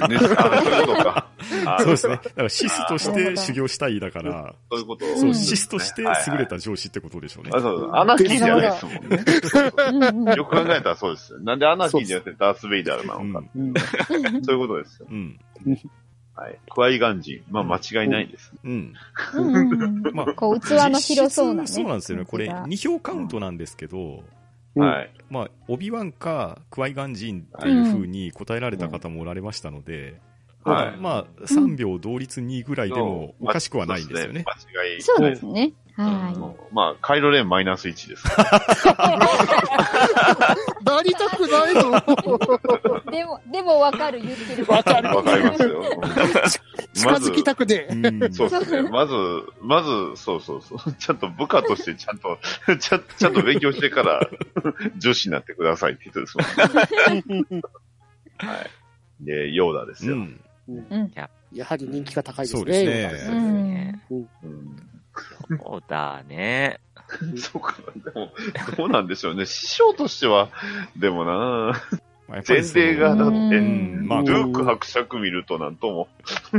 [SPEAKER 2] ね、あそういうことか。あ [laughs]
[SPEAKER 3] そうですね。だからシスとして修行したいだから、
[SPEAKER 2] そういうこと。
[SPEAKER 3] そうう、
[SPEAKER 1] ん
[SPEAKER 3] シスとして優れた上司ってことでしょうね。
[SPEAKER 2] あそうアナキーじゃないですもんね。
[SPEAKER 1] うんうん
[SPEAKER 2] よく考えたらそうですよ。なんでアナキーじゃなくてダース・ベイダーな
[SPEAKER 3] うん
[SPEAKER 2] のか。
[SPEAKER 5] うん
[SPEAKER 2] そういうことですよ。
[SPEAKER 3] うん。
[SPEAKER 2] はい。クワイガンジン。まあ間違いないです。
[SPEAKER 3] うん。
[SPEAKER 1] うんうん
[SPEAKER 3] まあ、
[SPEAKER 1] こう、器の広そうなね。
[SPEAKER 3] 実質そうなんですよね。これ、
[SPEAKER 1] 感
[SPEAKER 3] 2票カウントなんですけど、
[SPEAKER 5] うん
[SPEAKER 2] はい。
[SPEAKER 3] まあ、オビワンかクワイガンジンっていう風に答えられた方もおられましたので、
[SPEAKER 2] はい。
[SPEAKER 3] まあ、3秒同率2ぐらいでもおかしくはないんですよね。
[SPEAKER 1] そうですね。
[SPEAKER 2] うん
[SPEAKER 1] は
[SPEAKER 2] まあ、カイロレンマイナス1です。[laughs]
[SPEAKER 5] なりたくないの？
[SPEAKER 1] い。[laughs] でも、でもわかる、言ってる。
[SPEAKER 5] わかる
[SPEAKER 2] わかりますよ。[laughs]
[SPEAKER 5] 近づきたくねえ。
[SPEAKER 3] うん
[SPEAKER 2] そうですね。まず、まず、そうそうそう。ちゃんと部下としてちゃんと、ちゃんちゃんと勉強してから、女子になってくださいって言ってですもんね。はい。で、ヨーダですよ。
[SPEAKER 3] うん。
[SPEAKER 1] うん。
[SPEAKER 5] やはり人気が高いですね。
[SPEAKER 3] そうですね
[SPEAKER 1] うん。
[SPEAKER 2] うん
[SPEAKER 4] そうだね。[laughs]
[SPEAKER 2] そうかな。でも、どうなんでしょうね。師匠としては、でもな
[SPEAKER 3] まあやっぱり
[SPEAKER 2] 前
[SPEAKER 3] その
[SPEAKER 2] 例がだって、
[SPEAKER 3] うんまあ、
[SPEAKER 2] ルーク伯爵見るとなんとも。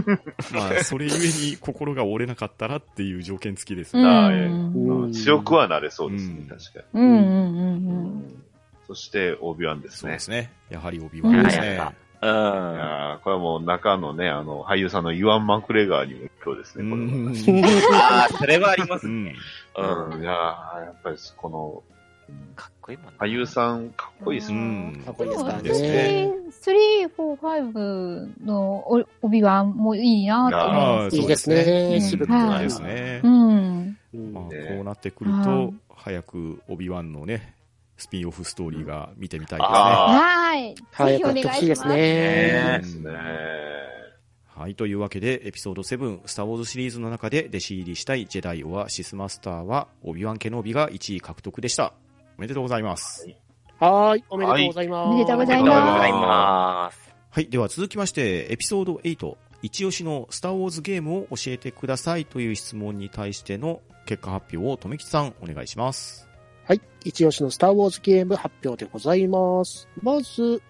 [SPEAKER 2] [laughs]
[SPEAKER 3] まあ、それゆえに心が折れなかったらっていう条件付きです
[SPEAKER 1] う
[SPEAKER 3] ね。
[SPEAKER 2] ああええ
[SPEAKER 1] ん。
[SPEAKER 5] うん
[SPEAKER 2] 強くはなれそうですね、
[SPEAKER 3] うん
[SPEAKER 2] 確かに。
[SPEAKER 1] うんうんうん
[SPEAKER 2] そして、オービワンですね
[SPEAKER 3] そうで。すね。やはりオビワンですね
[SPEAKER 4] うん。うん。
[SPEAKER 2] いやーこれはもう中のね、あの、俳優さんのイワン・マクレガーにも今日です
[SPEAKER 3] う
[SPEAKER 2] ね、これ。[laughs]
[SPEAKER 4] ああ、それはあります
[SPEAKER 3] うん
[SPEAKER 4] ね。うん。
[SPEAKER 2] うん、いやーやっぱりこの、
[SPEAKER 4] かっこいいもんね。
[SPEAKER 2] 俳優さんかっこいいです
[SPEAKER 3] う
[SPEAKER 2] ね。
[SPEAKER 3] ん
[SPEAKER 5] かっこいいですか
[SPEAKER 3] ね
[SPEAKER 1] 3、4、5のお帯ワンもいいなと思い
[SPEAKER 3] あ
[SPEAKER 1] ま
[SPEAKER 3] あ、
[SPEAKER 5] いいです
[SPEAKER 3] そう
[SPEAKER 5] ね。
[SPEAKER 1] うん
[SPEAKER 5] 渋く
[SPEAKER 1] はい
[SPEAKER 3] ですね
[SPEAKER 1] す。。うん。
[SPEAKER 5] うん
[SPEAKER 3] まあ、
[SPEAKER 2] ね
[SPEAKER 3] こうなってくる
[SPEAKER 1] は
[SPEAKER 3] と
[SPEAKER 1] い、
[SPEAKER 3] 早くオビワンのね、スピンオフストーリーが見てみたいですね。
[SPEAKER 2] あ
[SPEAKER 1] はい。ぜひお願いします。
[SPEAKER 5] 早くやってほしいですね。
[SPEAKER 3] はい。というわけで、エピソード7、スター・ウォーズシリーズの中で弟子入りしたいジェダイ・オア・シスマスターは、オビワン・ケノービが1位獲得でした。おめでとうございます。
[SPEAKER 5] はーい。おめでとうございます。
[SPEAKER 1] おめでとうございま
[SPEAKER 4] ざいます。
[SPEAKER 3] はい。では続きまして、エピソード8、一押しのスター・ウォーズゲームを教えてくださいという質問に対しての結果発表を、とめきちさん、お願いします。
[SPEAKER 5] はい。一押しのスターウォーズゲーム発表でございます。まず、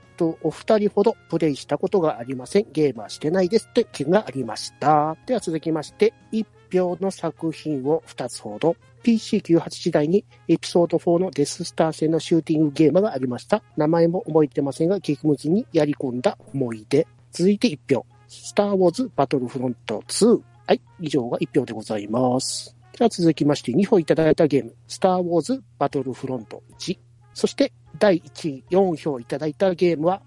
[SPEAKER 5] お二人ほどプレイしたことがありません。ゲームはしてないですって件がありました。では続きまして、一票の作品を二つほど。PC98 時代にエピソード4のデススター戦のシューティングゲームがありました。名前も覚えてませんが、激ムズにやり込んだ思い出。続いて一票。スターウォーズバトルフロント2。はい。以上が一票でございます。では続きまして2票いただいたゲーム、スター・ウォーズ・バトルフロント1。そして第1位4票いただいたゲームは、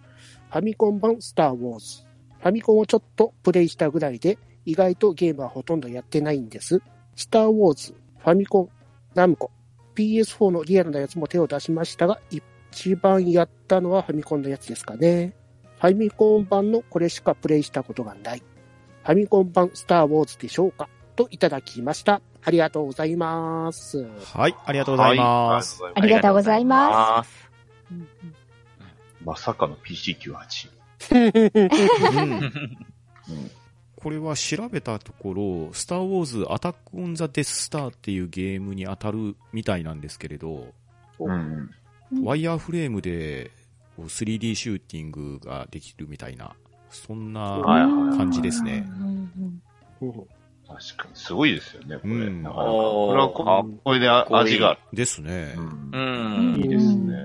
[SPEAKER 5] ファミコン版スター・ウォーズ。ファミコンをちょっとプレイしたぐらいで、意外とゲームはほとんどやってないんです。スター・ウォーズ、ファミコン、ナムコ、PS4 のリアルなやつも手を出しましたが、一番やったのはファミコンのやつですかね。ファミコン版のこれしかプレイしたことがない。ファミコン版スター・ウォーズでしょうか？といただきました。ありがとうございます。
[SPEAKER 3] はい。ありがとうございます。
[SPEAKER 2] はい
[SPEAKER 1] ありがとうございます
[SPEAKER 4] す。
[SPEAKER 2] まさかの PC98。
[SPEAKER 3] うんこれは調べたところ、スター・ウォーズ・アタック・オン・ザ・デス・スターっていうゲームに当たるみたいなんですけれど、
[SPEAKER 2] うん。
[SPEAKER 3] ワイヤーフレームでこう 3D シューティングができるみたいな、そんな感じですね。
[SPEAKER 2] 確かに、すごいですよね、これ。
[SPEAKER 3] うん
[SPEAKER 2] なかなかこれはここれで
[SPEAKER 4] こいい
[SPEAKER 2] 味がある。
[SPEAKER 3] ですね。
[SPEAKER 2] うん
[SPEAKER 4] うん。
[SPEAKER 2] いいですね。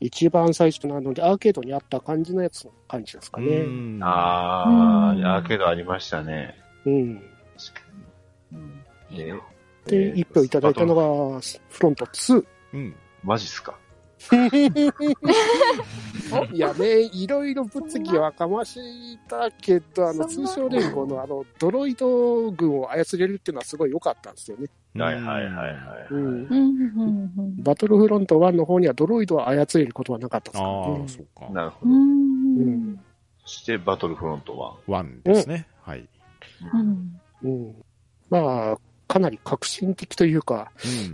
[SPEAKER 5] 一番最初なので、アーケードにあった感じのやつの感じですかね。
[SPEAKER 3] うん
[SPEAKER 2] あ
[SPEAKER 1] うん
[SPEAKER 2] あ、アーケードありましたね。
[SPEAKER 5] うん。
[SPEAKER 2] 確かに。うんで
[SPEAKER 5] で、一票いただいたのが、フロント2。
[SPEAKER 3] うん。
[SPEAKER 2] マジっすか？
[SPEAKER 5] いやね、いろいろ物議はかましたけど、あの、通商連合のあの、ドロイド軍を操れるっていうのはすごい良かったんですよね。
[SPEAKER 2] はいはいはいはい。
[SPEAKER 5] うん。
[SPEAKER 1] うんうんうん
[SPEAKER 5] バトルフロント1の方にはドロイドを操れることはなかったですから
[SPEAKER 3] ああ、
[SPEAKER 5] ね。
[SPEAKER 3] そうか。
[SPEAKER 2] なるほど。
[SPEAKER 1] うん
[SPEAKER 5] うん
[SPEAKER 2] そして、バトルフロント
[SPEAKER 3] ワンですね。はい。
[SPEAKER 2] 1。
[SPEAKER 1] うん
[SPEAKER 5] うん。まあ、かなり革新的というか、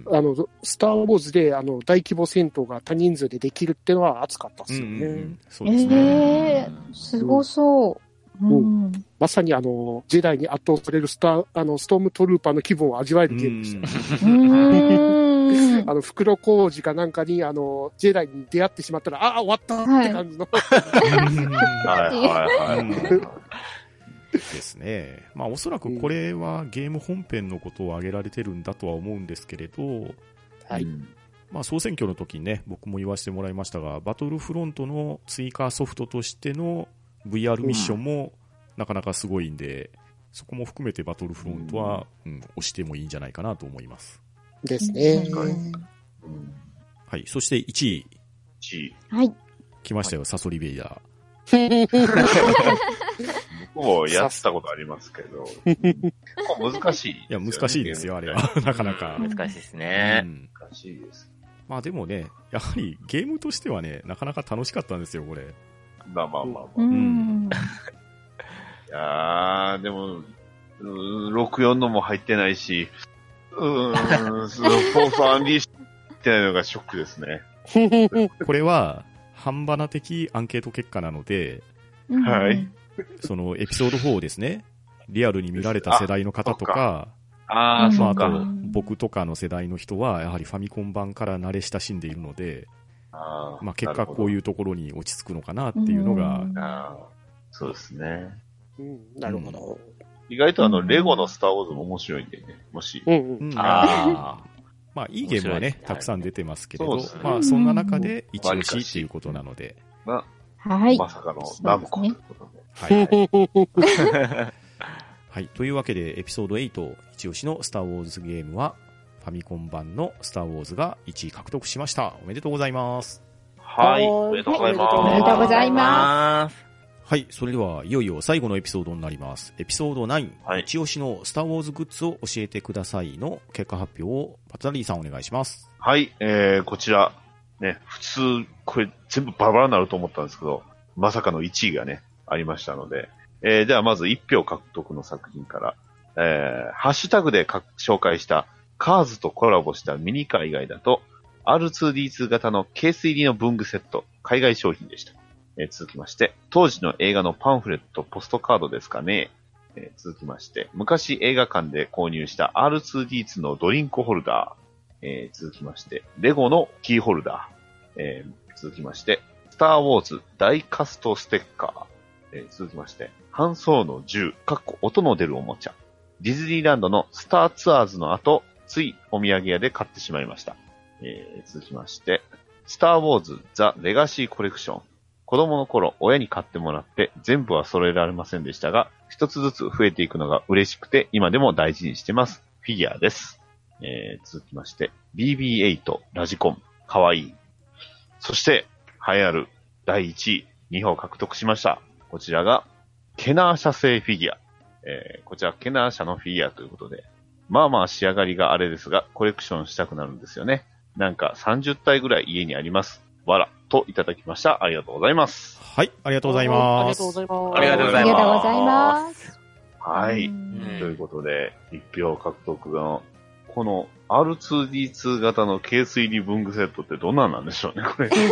[SPEAKER 3] うん。
[SPEAKER 5] あの、スター・ウォーズで、あの、大規模戦闘が多人数でできるっていうのは熱かったですよね。
[SPEAKER 3] うんうんうんそうですね。
[SPEAKER 1] ええすごそう。うん
[SPEAKER 5] まさにあの、ジェダイに圧倒されるスター、あの、ストームトルーパーの気分を味わえるゲームでした。
[SPEAKER 1] うん [laughs]
[SPEAKER 5] あの、袋小路かなんかに、あの、ジェダイに出会ってしまったら、ああ、終わったって感じの。
[SPEAKER 2] はいはいはい。[laughs]
[SPEAKER 3] ですね。まあおそらくこれはゲーム本編のことを挙げられてるんだとは思うんですけれど、
[SPEAKER 5] はい
[SPEAKER 2] うん
[SPEAKER 3] まあ総選挙の時にね、僕も言わせてもらいましたが、バトルフロントの追加ソフトとしての VR ミッションもなかなかすごいんで、そこも含めてバトルフロントは、うん、押してもいいんじゃないかなと思います。
[SPEAKER 5] ですね。
[SPEAKER 2] うん
[SPEAKER 3] はい。そして1位、
[SPEAKER 2] 1位。
[SPEAKER 1] はい。
[SPEAKER 3] 来ましたよ、サソリベイダ
[SPEAKER 2] 僕 [laughs] もやったことありますけど、結構難しい。
[SPEAKER 3] ー。いや、難しいですよ、あれは。なかなか。
[SPEAKER 4] 難しいです
[SPEAKER 3] う
[SPEAKER 4] ね。
[SPEAKER 3] ん
[SPEAKER 2] 難しいです。
[SPEAKER 3] まあでもね、やはりゲームとしてはね、なかなか楽しかったんですよ、これ。
[SPEAKER 2] まあまあまあまあ。
[SPEAKER 1] う
[SPEAKER 2] い
[SPEAKER 1] ん。
[SPEAKER 2] やー、でも、うー64のも入ってないし、うーん、そのフォースアンリーシュってないのがショックですね。
[SPEAKER 3] これは、半ばな的アンケート結果なので、
[SPEAKER 2] はい [laughs]
[SPEAKER 3] そのエピソード4ですね。リアルに見られた世代の方とか、
[SPEAKER 2] あ
[SPEAKER 3] まあ、あと
[SPEAKER 2] そうか。
[SPEAKER 1] ん
[SPEAKER 3] 僕とかの世代の人は、やはりファミコン版から慣れ親しんでいるので、
[SPEAKER 2] あー
[SPEAKER 3] まあ、結果こう
[SPEAKER 2] う。
[SPEAKER 3] いうところに落ち着くのかなっていうのが、
[SPEAKER 2] そうですね。
[SPEAKER 5] うんなるほど。
[SPEAKER 2] 意外とあの、
[SPEAKER 1] うん
[SPEAKER 2] レゴのスターウォーズも面白いんでね、もし。
[SPEAKER 5] うんうん。
[SPEAKER 3] うん
[SPEAKER 4] あ [laughs]
[SPEAKER 3] まあ、いいゲームはね
[SPEAKER 4] ね
[SPEAKER 3] たくさん出てますけれど
[SPEAKER 2] ね、
[SPEAKER 3] まあ、そんな中で一押しっていうことなので、
[SPEAKER 2] まあ、
[SPEAKER 1] はい。
[SPEAKER 2] まさかのラムコということで。
[SPEAKER 3] はい、はい。はい。というわけで、エピソード8、一押しのスター・ウォーズゲームは、ファミコン版のスター・ウォーズが1位獲得しました。おめでとうございます。
[SPEAKER 2] はい。
[SPEAKER 5] はい
[SPEAKER 2] おめでとうございます。
[SPEAKER 1] おめでとうございま
[SPEAKER 3] はい。それでは、いよいよ最後のエピソードになります。エピソード9、
[SPEAKER 2] はい
[SPEAKER 3] 一押しのスター・ウォーズグッズを教えてくださいの結果発表を、パトラリーさんお願いします。
[SPEAKER 2] はい、えー、こちら、ね、普通、これ全部バラバラになると思ったんですけど、まさかの1位がね、ありましたので、えー、ではまず1票獲得の作品から、えー、ハッシュタグで紹介したカーズとコラボしたミニカー以外だと、R2D2 型のケース入りの文具セット、海外商品でした。えー続きまして、当時の映画のパンフレット、ポストカードですかね。えー続きまして、昔映画館で購入した R2D2 のドリンクホルダー、えー続きまして、レゴのキーホルダー、えー続きまして、スター・ウォーズ大カストステッカー、えー続きまして、ハンソーの銃、かっこ音の出るおもちゃ、ディズニーランドのスターツアーズの後、ついお土産屋で買ってしまいました。えー続きまして、スター・ウォーズザ・レガシーコレクション。子供の頃、親に買ってもらって、全部は揃えられませんでしたが、一つずつ増えていくのが嬉しくて、今でも大事にしてます。フィギュアです。えー続きまして、BB8 ラジコン、かわいい。そして、栄えある第1位、2票獲得しました。こちらが、ケナー社製フィギュア。えーこちら、ケナー社のフィギュアということで、まあまあ仕上がりがあれですが、コレクションしたくなるんですよね。なんか30体ぐらい家にあります。わら、といただきました。ありがとうございます。
[SPEAKER 3] はい。ありがとうござい
[SPEAKER 5] あり
[SPEAKER 3] ます
[SPEAKER 5] がとうご。ざいます。
[SPEAKER 4] ありがとうございます
[SPEAKER 1] ありがとうございます。
[SPEAKER 2] はい。
[SPEAKER 1] うん
[SPEAKER 2] ということで、1票獲得の、この R2D2 型のケース入り文具セットってどんなんなんでしょうね、これ。[laughs]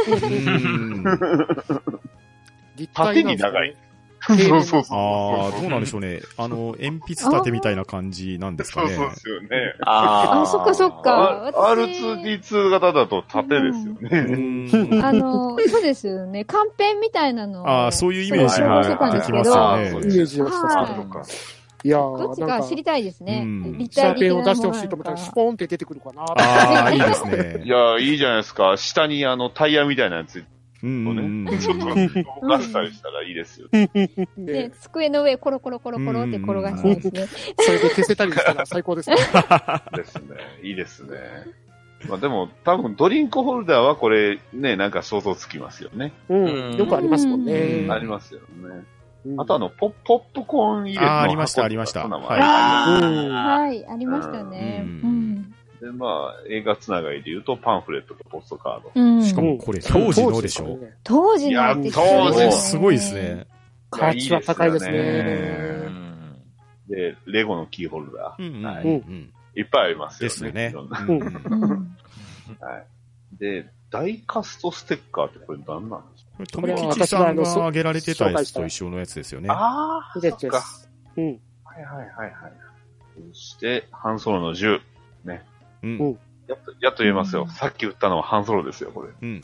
[SPEAKER 5] 立体なんですね
[SPEAKER 2] 縦に長い。そうそうそう。
[SPEAKER 3] ああ、どうなんでしょうね。あの、鉛筆立てみたいな感じなんですかね。
[SPEAKER 2] そうそうですよね。
[SPEAKER 4] あー
[SPEAKER 1] あ、そっかそっか。
[SPEAKER 2] あ
[SPEAKER 1] 私
[SPEAKER 2] R2D2 型だと縦ですよ
[SPEAKER 3] う
[SPEAKER 2] ね。
[SPEAKER 3] ーん
[SPEAKER 1] あの、そうですよね。カンペンみたいなのを。
[SPEAKER 3] ああ、そういうイメージ
[SPEAKER 1] 想像してたんですけど、
[SPEAKER 3] ができますよ
[SPEAKER 2] はい
[SPEAKER 3] ね。
[SPEAKER 5] イメージをした
[SPEAKER 1] はい
[SPEAKER 5] やー、
[SPEAKER 1] どっち
[SPEAKER 5] か
[SPEAKER 1] か知りたいですね
[SPEAKER 3] うん。
[SPEAKER 1] 立体的なもの
[SPEAKER 5] ペンを出してほしいと思ったら、シュポーンって出てくるかな。
[SPEAKER 3] ああ、いいですね
[SPEAKER 2] い。や、いいじゃないですか。下にあのタイヤみたいなやつ動かしたりしたらいいですよ。
[SPEAKER 1] で
[SPEAKER 5] で、
[SPEAKER 1] 机の上コロコロコロコロって転がしたいですね。
[SPEAKER 5] それで消せたりしたら最高ですね。
[SPEAKER 2] ですね。いいですね。まあでも、多分ドリンクホルダーはこれね、なんか想像つきますよね。
[SPEAKER 5] うん。よくありますもん
[SPEAKER 3] う
[SPEAKER 5] ね
[SPEAKER 3] ん。
[SPEAKER 2] ありますよね。
[SPEAKER 5] うん
[SPEAKER 2] あとあの、ポポップコーン入れの
[SPEAKER 3] あーありました
[SPEAKER 2] 箱
[SPEAKER 3] ありましたはい
[SPEAKER 1] はい、ありましたね。
[SPEAKER 3] う
[SPEAKER 1] うんん。
[SPEAKER 2] で、まあ、映画つながりで言うと、パンフレットとポストカード。
[SPEAKER 1] うん
[SPEAKER 3] しかもこれ当時のでしょ？
[SPEAKER 1] 当時のって
[SPEAKER 2] いや当時
[SPEAKER 3] すごいですね。。
[SPEAKER 5] 価値は高いですね。
[SPEAKER 4] うん
[SPEAKER 2] で、レゴのキーホルダ
[SPEAKER 3] うんうん
[SPEAKER 2] はい
[SPEAKER 3] うん
[SPEAKER 2] ー。いっぱいありますよね。
[SPEAKER 3] ですよね。
[SPEAKER 2] はい。で、ダイカストステッカーってこれ何なんですか？
[SPEAKER 3] これ、富吉さんが挙げられてたやつと一緒のやつですよね。
[SPEAKER 2] ああ、
[SPEAKER 5] で
[SPEAKER 2] そっか。
[SPEAKER 5] す。うん。
[SPEAKER 2] はいはいはいはい。そして、ハンソロの銃。
[SPEAKER 3] うん。
[SPEAKER 2] やっと、やっと言えますよ。
[SPEAKER 1] うん
[SPEAKER 2] さっき撃ったのはハンソロですよ、これ。
[SPEAKER 3] うん。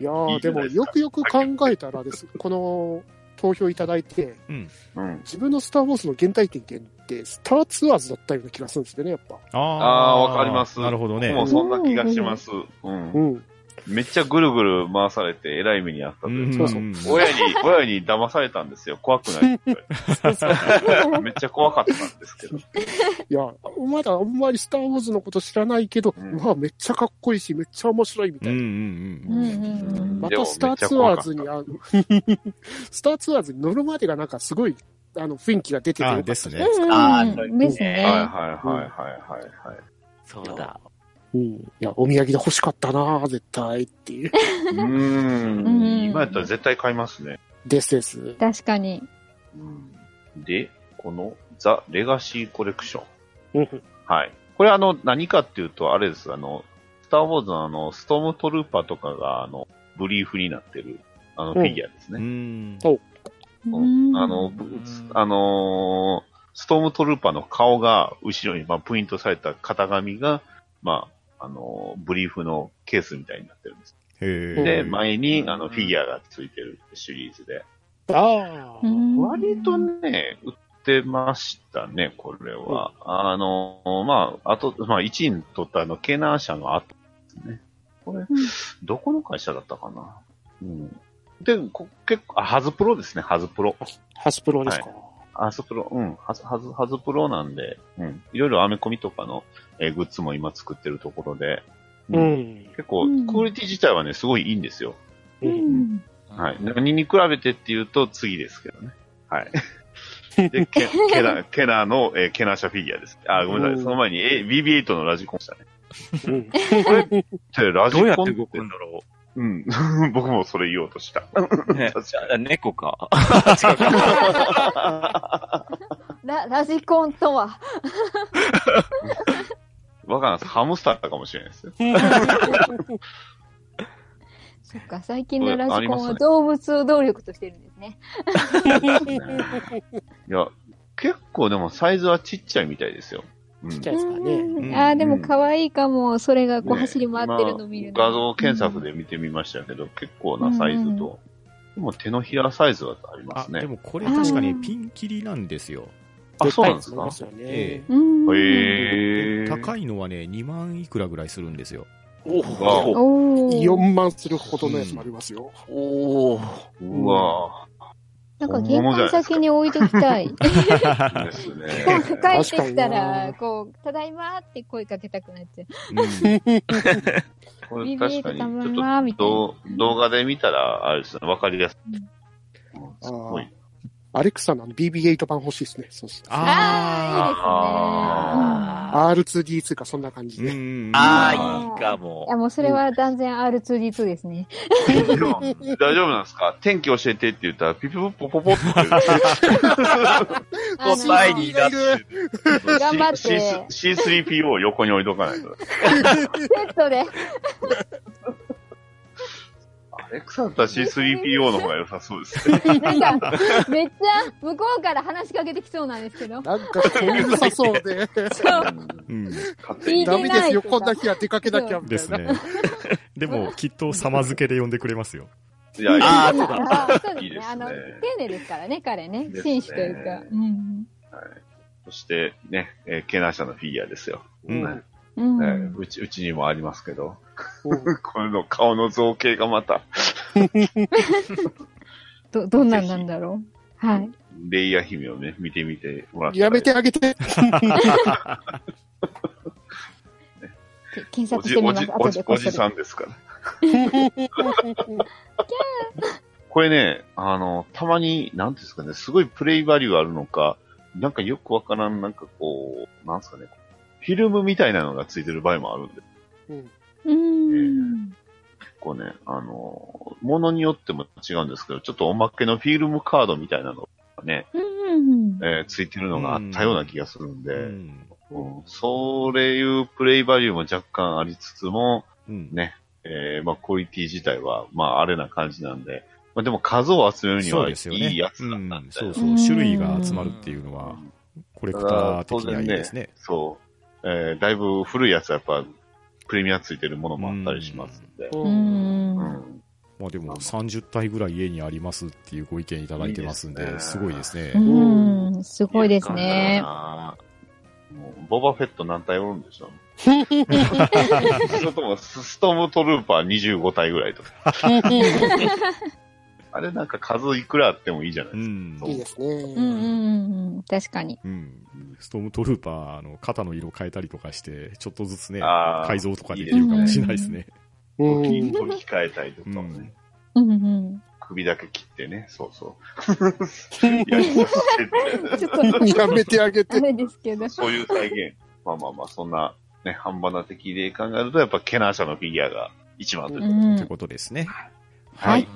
[SPEAKER 5] いやー、でもよくよく考えたらです、この投票いただいて、
[SPEAKER 2] うん。
[SPEAKER 5] 自分のスター・ウォーズの原体験って、スターツアーズだったような気がするんですよね、やっぱ。
[SPEAKER 3] あ
[SPEAKER 2] ああー、わかります。
[SPEAKER 3] なるほどね。
[SPEAKER 2] 僕もそんな気がします。うん
[SPEAKER 5] う。ん。
[SPEAKER 2] めっちゃぐるぐる回されて、えらい目にあったというか
[SPEAKER 5] そうそう
[SPEAKER 2] 親に、親に騙されたんですよ。怖くないって [laughs] めっちゃ怖かったんですけど。
[SPEAKER 5] いや、まだあんまりスター・ウォーズのこと知らないけど、
[SPEAKER 2] うん
[SPEAKER 5] うわ、めっちゃかっこいいし、めっちゃ面白いみたいな。またスターツアーズに、あのスターツアーズに乗るまでがなんかすごい、あの、雰囲気が出ててよかった
[SPEAKER 3] あですね
[SPEAKER 1] うん
[SPEAKER 4] あ
[SPEAKER 1] うん
[SPEAKER 4] ー
[SPEAKER 1] です
[SPEAKER 2] はいはい
[SPEAKER 1] ね。
[SPEAKER 2] はいはいはいはい。
[SPEAKER 4] そうだ。
[SPEAKER 5] うん。いや、お土産で欲しかったな絶対っていう。
[SPEAKER 2] う
[SPEAKER 1] ん
[SPEAKER 2] ん。今やったら絶対買いますね。
[SPEAKER 5] ですです。
[SPEAKER 1] 確かに。
[SPEAKER 2] で、このザ・レガシーコレクション。
[SPEAKER 5] うん
[SPEAKER 2] はい。これあの、何かっていうと、あれです。あの、スター・ウォーズのあの、ストームトルーパーとかが、あの、ブリーフになってる、あの、フィギュアです
[SPEAKER 3] う
[SPEAKER 2] ね。
[SPEAKER 3] ん。
[SPEAKER 1] うん
[SPEAKER 2] あの、あのーストームトルーパーの顔が後ろに、まあ、プリントされた型紙が、まあ、あのーブリーフのケースみたいになってるんです。
[SPEAKER 3] へ
[SPEAKER 2] で、
[SPEAKER 3] え。
[SPEAKER 2] 前に、あの、フィギュアがついてるシリーズで。
[SPEAKER 5] ああ。
[SPEAKER 1] うん
[SPEAKER 2] 割とね、売ってましたね、これは。あのーまあ、あと、まあ、1位に取ったあの、ケナー社の後ですね。これ、
[SPEAKER 1] うん
[SPEAKER 2] どこの会社だったかな。うん。で、こ結構、あ、ハズプロですね、ハズプロ。
[SPEAKER 5] ハスプロですか。
[SPEAKER 2] ハズプロ、うん、ハズ、ハズ、ハズプロなんで、うん。いろいろアメコミとかの、えーグッズも今作ってるところで、
[SPEAKER 5] う。ん。
[SPEAKER 2] 結構、
[SPEAKER 1] うん
[SPEAKER 2] クオリティ自体はね、すごいいいんですよ。
[SPEAKER 5] う。
[SPEAKER 1] うんん。
[SPEAKER 2] はい。何に比べてっていうと、次ですけどね。はい。[laughs] で、ケケナ、ケナの、えーケナ社フィギュアです。あ、ごめんなさい。
[SPEAKER 5] うん
[SPEAKER 2] その前に、え、BB8 のラジコンでしたね。
[SPEAKER 5] うん。
[SPEAKER 2] でラジ
[SPEAKER 4] どうやっ
[SPEAKER 2] コンって
[SPEAKER 4] て動くんだろ
[SPEAKER 2] うん。僕もそれ言おうとした。
[SPEAKER 4] う。[laughs] ね
[SPEAKER 2] 確か
[SPEAKER 4] あ猫か。[laughs]
[SPEAKER 1] ラ、ラジコンとは。[laughs]
[SPEAKER 2] わからんです。ハムスターかもしれないですよ。
[SPEAKER 1] そっか、最近のラジコンは動物を動力としてるんですね。
[SPEAKER 2] いや、結構でもサイズはちっちゃいみたいですよ。うん
[SPEAKER 5] ちっちゃいですからね。
[SPEAKER 1] うんあーでも可愛いかも。それがこう
[SPEAKER 2] ね
[SPEAKER 1] 走り回ってるのを見るの。
[SPEAKER 2] 今画像検索で見てみましたけど、結構なサイズ
[SPEAKER 1] うん
[SPEAKER 2] と、でも手のひらサイズはありま
[SPEAKER 3] あ、
[SPEAKER 2] すね。
[SPEAKER 3] でもこれ確かにピンキリなんですよ。
[SPEAKER 2] あ、そうなんですか？
[SPEAKER 3] え
[SPEAKER 1] うん。
[SPEAKER 2] へー。
[SPEAKER 3] 高いのはね、2万いくらぐらいするんですよ。
[SPEAKER 5] お
[SPEAKER 2] わ
[SPEAKER 1] おー。
[SPEAKER 5] 4万するほどのやつもありますよ。
[SPEAKER 4] おお。
[SPEAKER 2] うわ
[SPEAKER 1] なんか玄関先に置いときたい。
[SPEAKER 2] ぁ。ですね。
[SPEAKER 1] 帰ってきたら、こう、ただいまって声かけたくなっちゃう。
[SPEAKER 3] うん
[SPEAKER 2] これ
[SPEAKER 1] BB8
[SPEAKER 2] 確かに、ち
[SPEAKER 1] たま
[SPEAKER 2] ょ
[SPEAKER 1] んまみたいな
[SPEAKER 2] っと動動画で見たら、あれですね、わかりやすい。すごい。
[SPEAKER 5] アレクサのあの BB8 版欲しいですね。そうそう
[SPEAKER 1] あ
[SPEAKER 2] あ
[SPEAKER 5] R2D2 かそんな感じで。
[SPEAKER 4] あ
[SPEAKER 1] ー
[SPEAKER 4] あ、いいか
[SPEAKER 1] いい
[SPEAKER 4] も
[SPEAKER 1] い。や、もうそれは断然 R2D2 ですね。
[SPEAKER 2] 大丈夫なんですか？天気教えてって言ったら、ピピポポポポって。[laughs]
[SPEAKER 4] 答えになってる。
[SPEAKER 1] 頑張って
[SPEAKER 2] C- C3PO を横に置いとかないと。
[SPEAKER 1] セットで。
[SPEAKER 2] アレクサだったら C3PO の方が良さそうですね。
[SPEAKER 1] なんか、めっちゃ向こうから話しかけてきそうなんですけど。
[SPEAKER 5] なんかうるさそうで。
[SPEAKER 1] そう。
[SPEAKER 3] うん
[SPEAKER 2] 勝手に
[SPEAKER 5] ダメですよ。
[SPEAKER 1] いい
[SPEAKER 5] こんな日は出かけなきゃみたいな。
[SPEAKER 3] ですね。でも、きっと様付けで呼んでくれますよ。
[SPEAKER 2] いや、いい
[SPEAKER 4] あ
[SPEAKER 1] あそう
[SPEAKER 2] いいですね
[SPEAKER 1] 丁寧ですからね、彼ね。紳士というか。うん。
[SPEAKER 2] そして、ね、えーケナー社のフィギュアですよ。
[SPEAKER 3] うん
[SPEAKER 2] ね
[SPEAKER 1] う
[SPEAKER 2] ち、うちにもありますけど、
[SPEAKER 5] うん [laughs]
[SPEAKER 2] これの顔の造形がまた、[laughs]
[SPEAKER 1] ど、どんなんなんだろう？はい。
[SPEAKER 2] レイヤー姫をね、見てみてもらって。
[SPEAKER 5] やめてあげて。
[SPEAKER 1] け検
[SPEAKER 2] おじ、
[SPEAKER 1] 索してみます。
[SPEAKER 2] おじ、おじさんですから。[laughs] これね、あの、たまに、なんていうんですかね、すごいプレイバリューあるのか、なんかよくわからん、なんかこう、なんですかね、フィルムみたいなのがついてる場合もあるんで、
[SPEAKER 1] うん。
[SPEAKER 2] 結構ね、あの、ものによっても違うんですけど、ちょっとおまけのフィルムカードみたいなのがね、
[SPEAKER 1] うん。
[SPEAKER 2] えーついてるのがあったような気がするんで、
[SPEAKER 3] うん。
[SPEAKER 2] うんそういうプレイバリューも若干ありつつも、
[SPEAKER 3] うん。
[SPEAKER 2] ね、えーまあ、クオリティ自体は、まあ、あれな感じなんで、まあ、でも数を集めるに
[SPEAKER 3] そう
[SPEAKER 2] はい
[SPEAKER 3] ですよね。
[SPEAKER 2] いやつだ
[SPEAKER 3] う
[SPEAKER 2] ったんで、
[SPEAKER 3] んそうそう。種類が集まるっていうのは、コレクター的にはいいですね。
[SPEAKER 2] そう、えーだいぶ古いやつはやっぱ、プレミアついてるものもあったりしますんで、
[SPEAKER 1] う。
[SPEAKER 2] うんん
[SPEAKER 3] まあでも30体ぐらい家にありますっていうご意見いただいてますんで、
[SPEAKER 2] いいですね
[SPEAKER 3] すごいですね。
[SPEAKER 1] うん。すごいですね。
[SPEAKER 2] ボバフェット何体おるんでしょう [laughs] それともスストームトルーパー25体ぐらいとか。[laughs] あれなんか数いくらあってもいいじゃないですか。
[SPEAKER 3] うん。
[SPEAKER 5] いいです
[SPEAKER 1] うんうん
[SPEAKER 5] ね。
[SPEAKER 1] うんうん。確かに。
[SPEAKER 3] うん。ストームトルーパー、あの、肩の色変えたりとかして、ちょっとずつね、改造とかできるかもしれないですね。
[SPEAKER 5] うん。
[SPEAKER 2] 筋トレ控えたりとかもね。
[SPEAKER 1] うんうん。
[SPEAKER 2] 首だけ切ってね、そうそう。[laughs] やりさせて
[SPEAKER 1] ちょっと、
[SPEAKER 5] やめてあげて。
[SPEAKER 1] ですけど。
[SPEAKER 2] そういう再現。まあまあまあ、そんな、ね、半端な的で考えると、やっぱケナー社のフィギュアが一番ということで
[SPEAKER 1] うん
[SPEAKER 3] ってことですね。
[SPEAKER 1] は
[SPEAKER 3] はいい。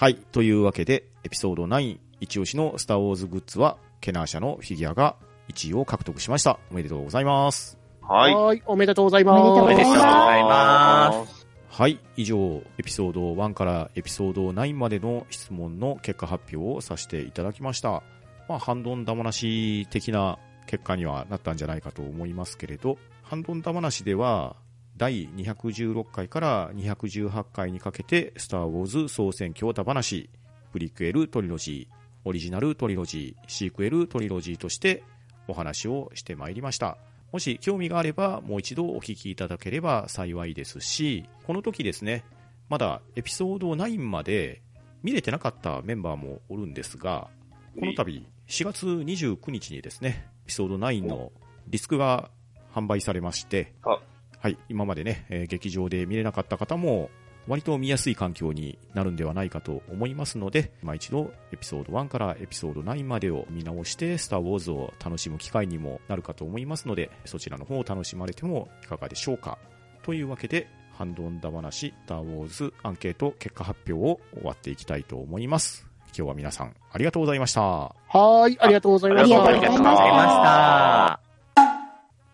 [SPEAKER 3] はい。というわけで、エピソード9、一押しのスターウォーズグッズは、ケナー社のフィギュアが1位を獲得しました。おめでとうございます。
[SPEAKER 2] はい。
[SPEAKER 5] はい。おめでとうございます。
[SPEAKER 1] おめでとうございます。
[SPEAKER 3] はい。以上、エピソード1からエピソード9までの質問の結果発表をさせていただきました。まあ、ハンドンダマなし的な結果にはなったんじゃないかと思いますけれど、ハンドンダマなしでは、第216回から218回にかけて、スター・ウォーズ総選挙ダ話、プリクエルトリロジー、オリジナルトリロジー、シークエルトリロジーとしてお話をしてまいりました。もし興味があればもう一度お聞きいただければ幸いですし、この時ですね、まだエピソード9まで見れてなかったメンバーもおるんですが、この度4月29日にですね、エピソード9のディスクが販売されまして、
[SPEAKER 2] あ
[SPEAKER 3] はい、今までね、えー劇場で見れなかった方も割と見やすい環境になるんではないかと思いますので、まあ、一度エピソード1からエピソード9までを見直して、スター・ウォーズを楽しむ機会にもなるかと思いますので、そちらの方を楽しまれてもいかがでしょうか。というわけで、ハンドンダ話、スター・ウォーズアンケート結果発表を終わっていきたいと思います。今日は皆さんありがとうございました。
[SPEAKER 5] はーい、ありがとうございまし
[SPEAKER 1] ありがとうございました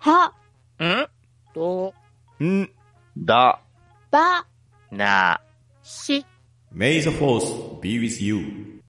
[SPEAKER 1] は。
[SPEAKER 4] ん？
[SPEAKER 5] た。と、
[SPEAKER 3] ん
[SPEAKER 2] だ、
[SPEAKER 1] ば、
[SPEAKER 4] な、
[SPEAKER 5] し、
[SPEAKER 3] May the Force be with you.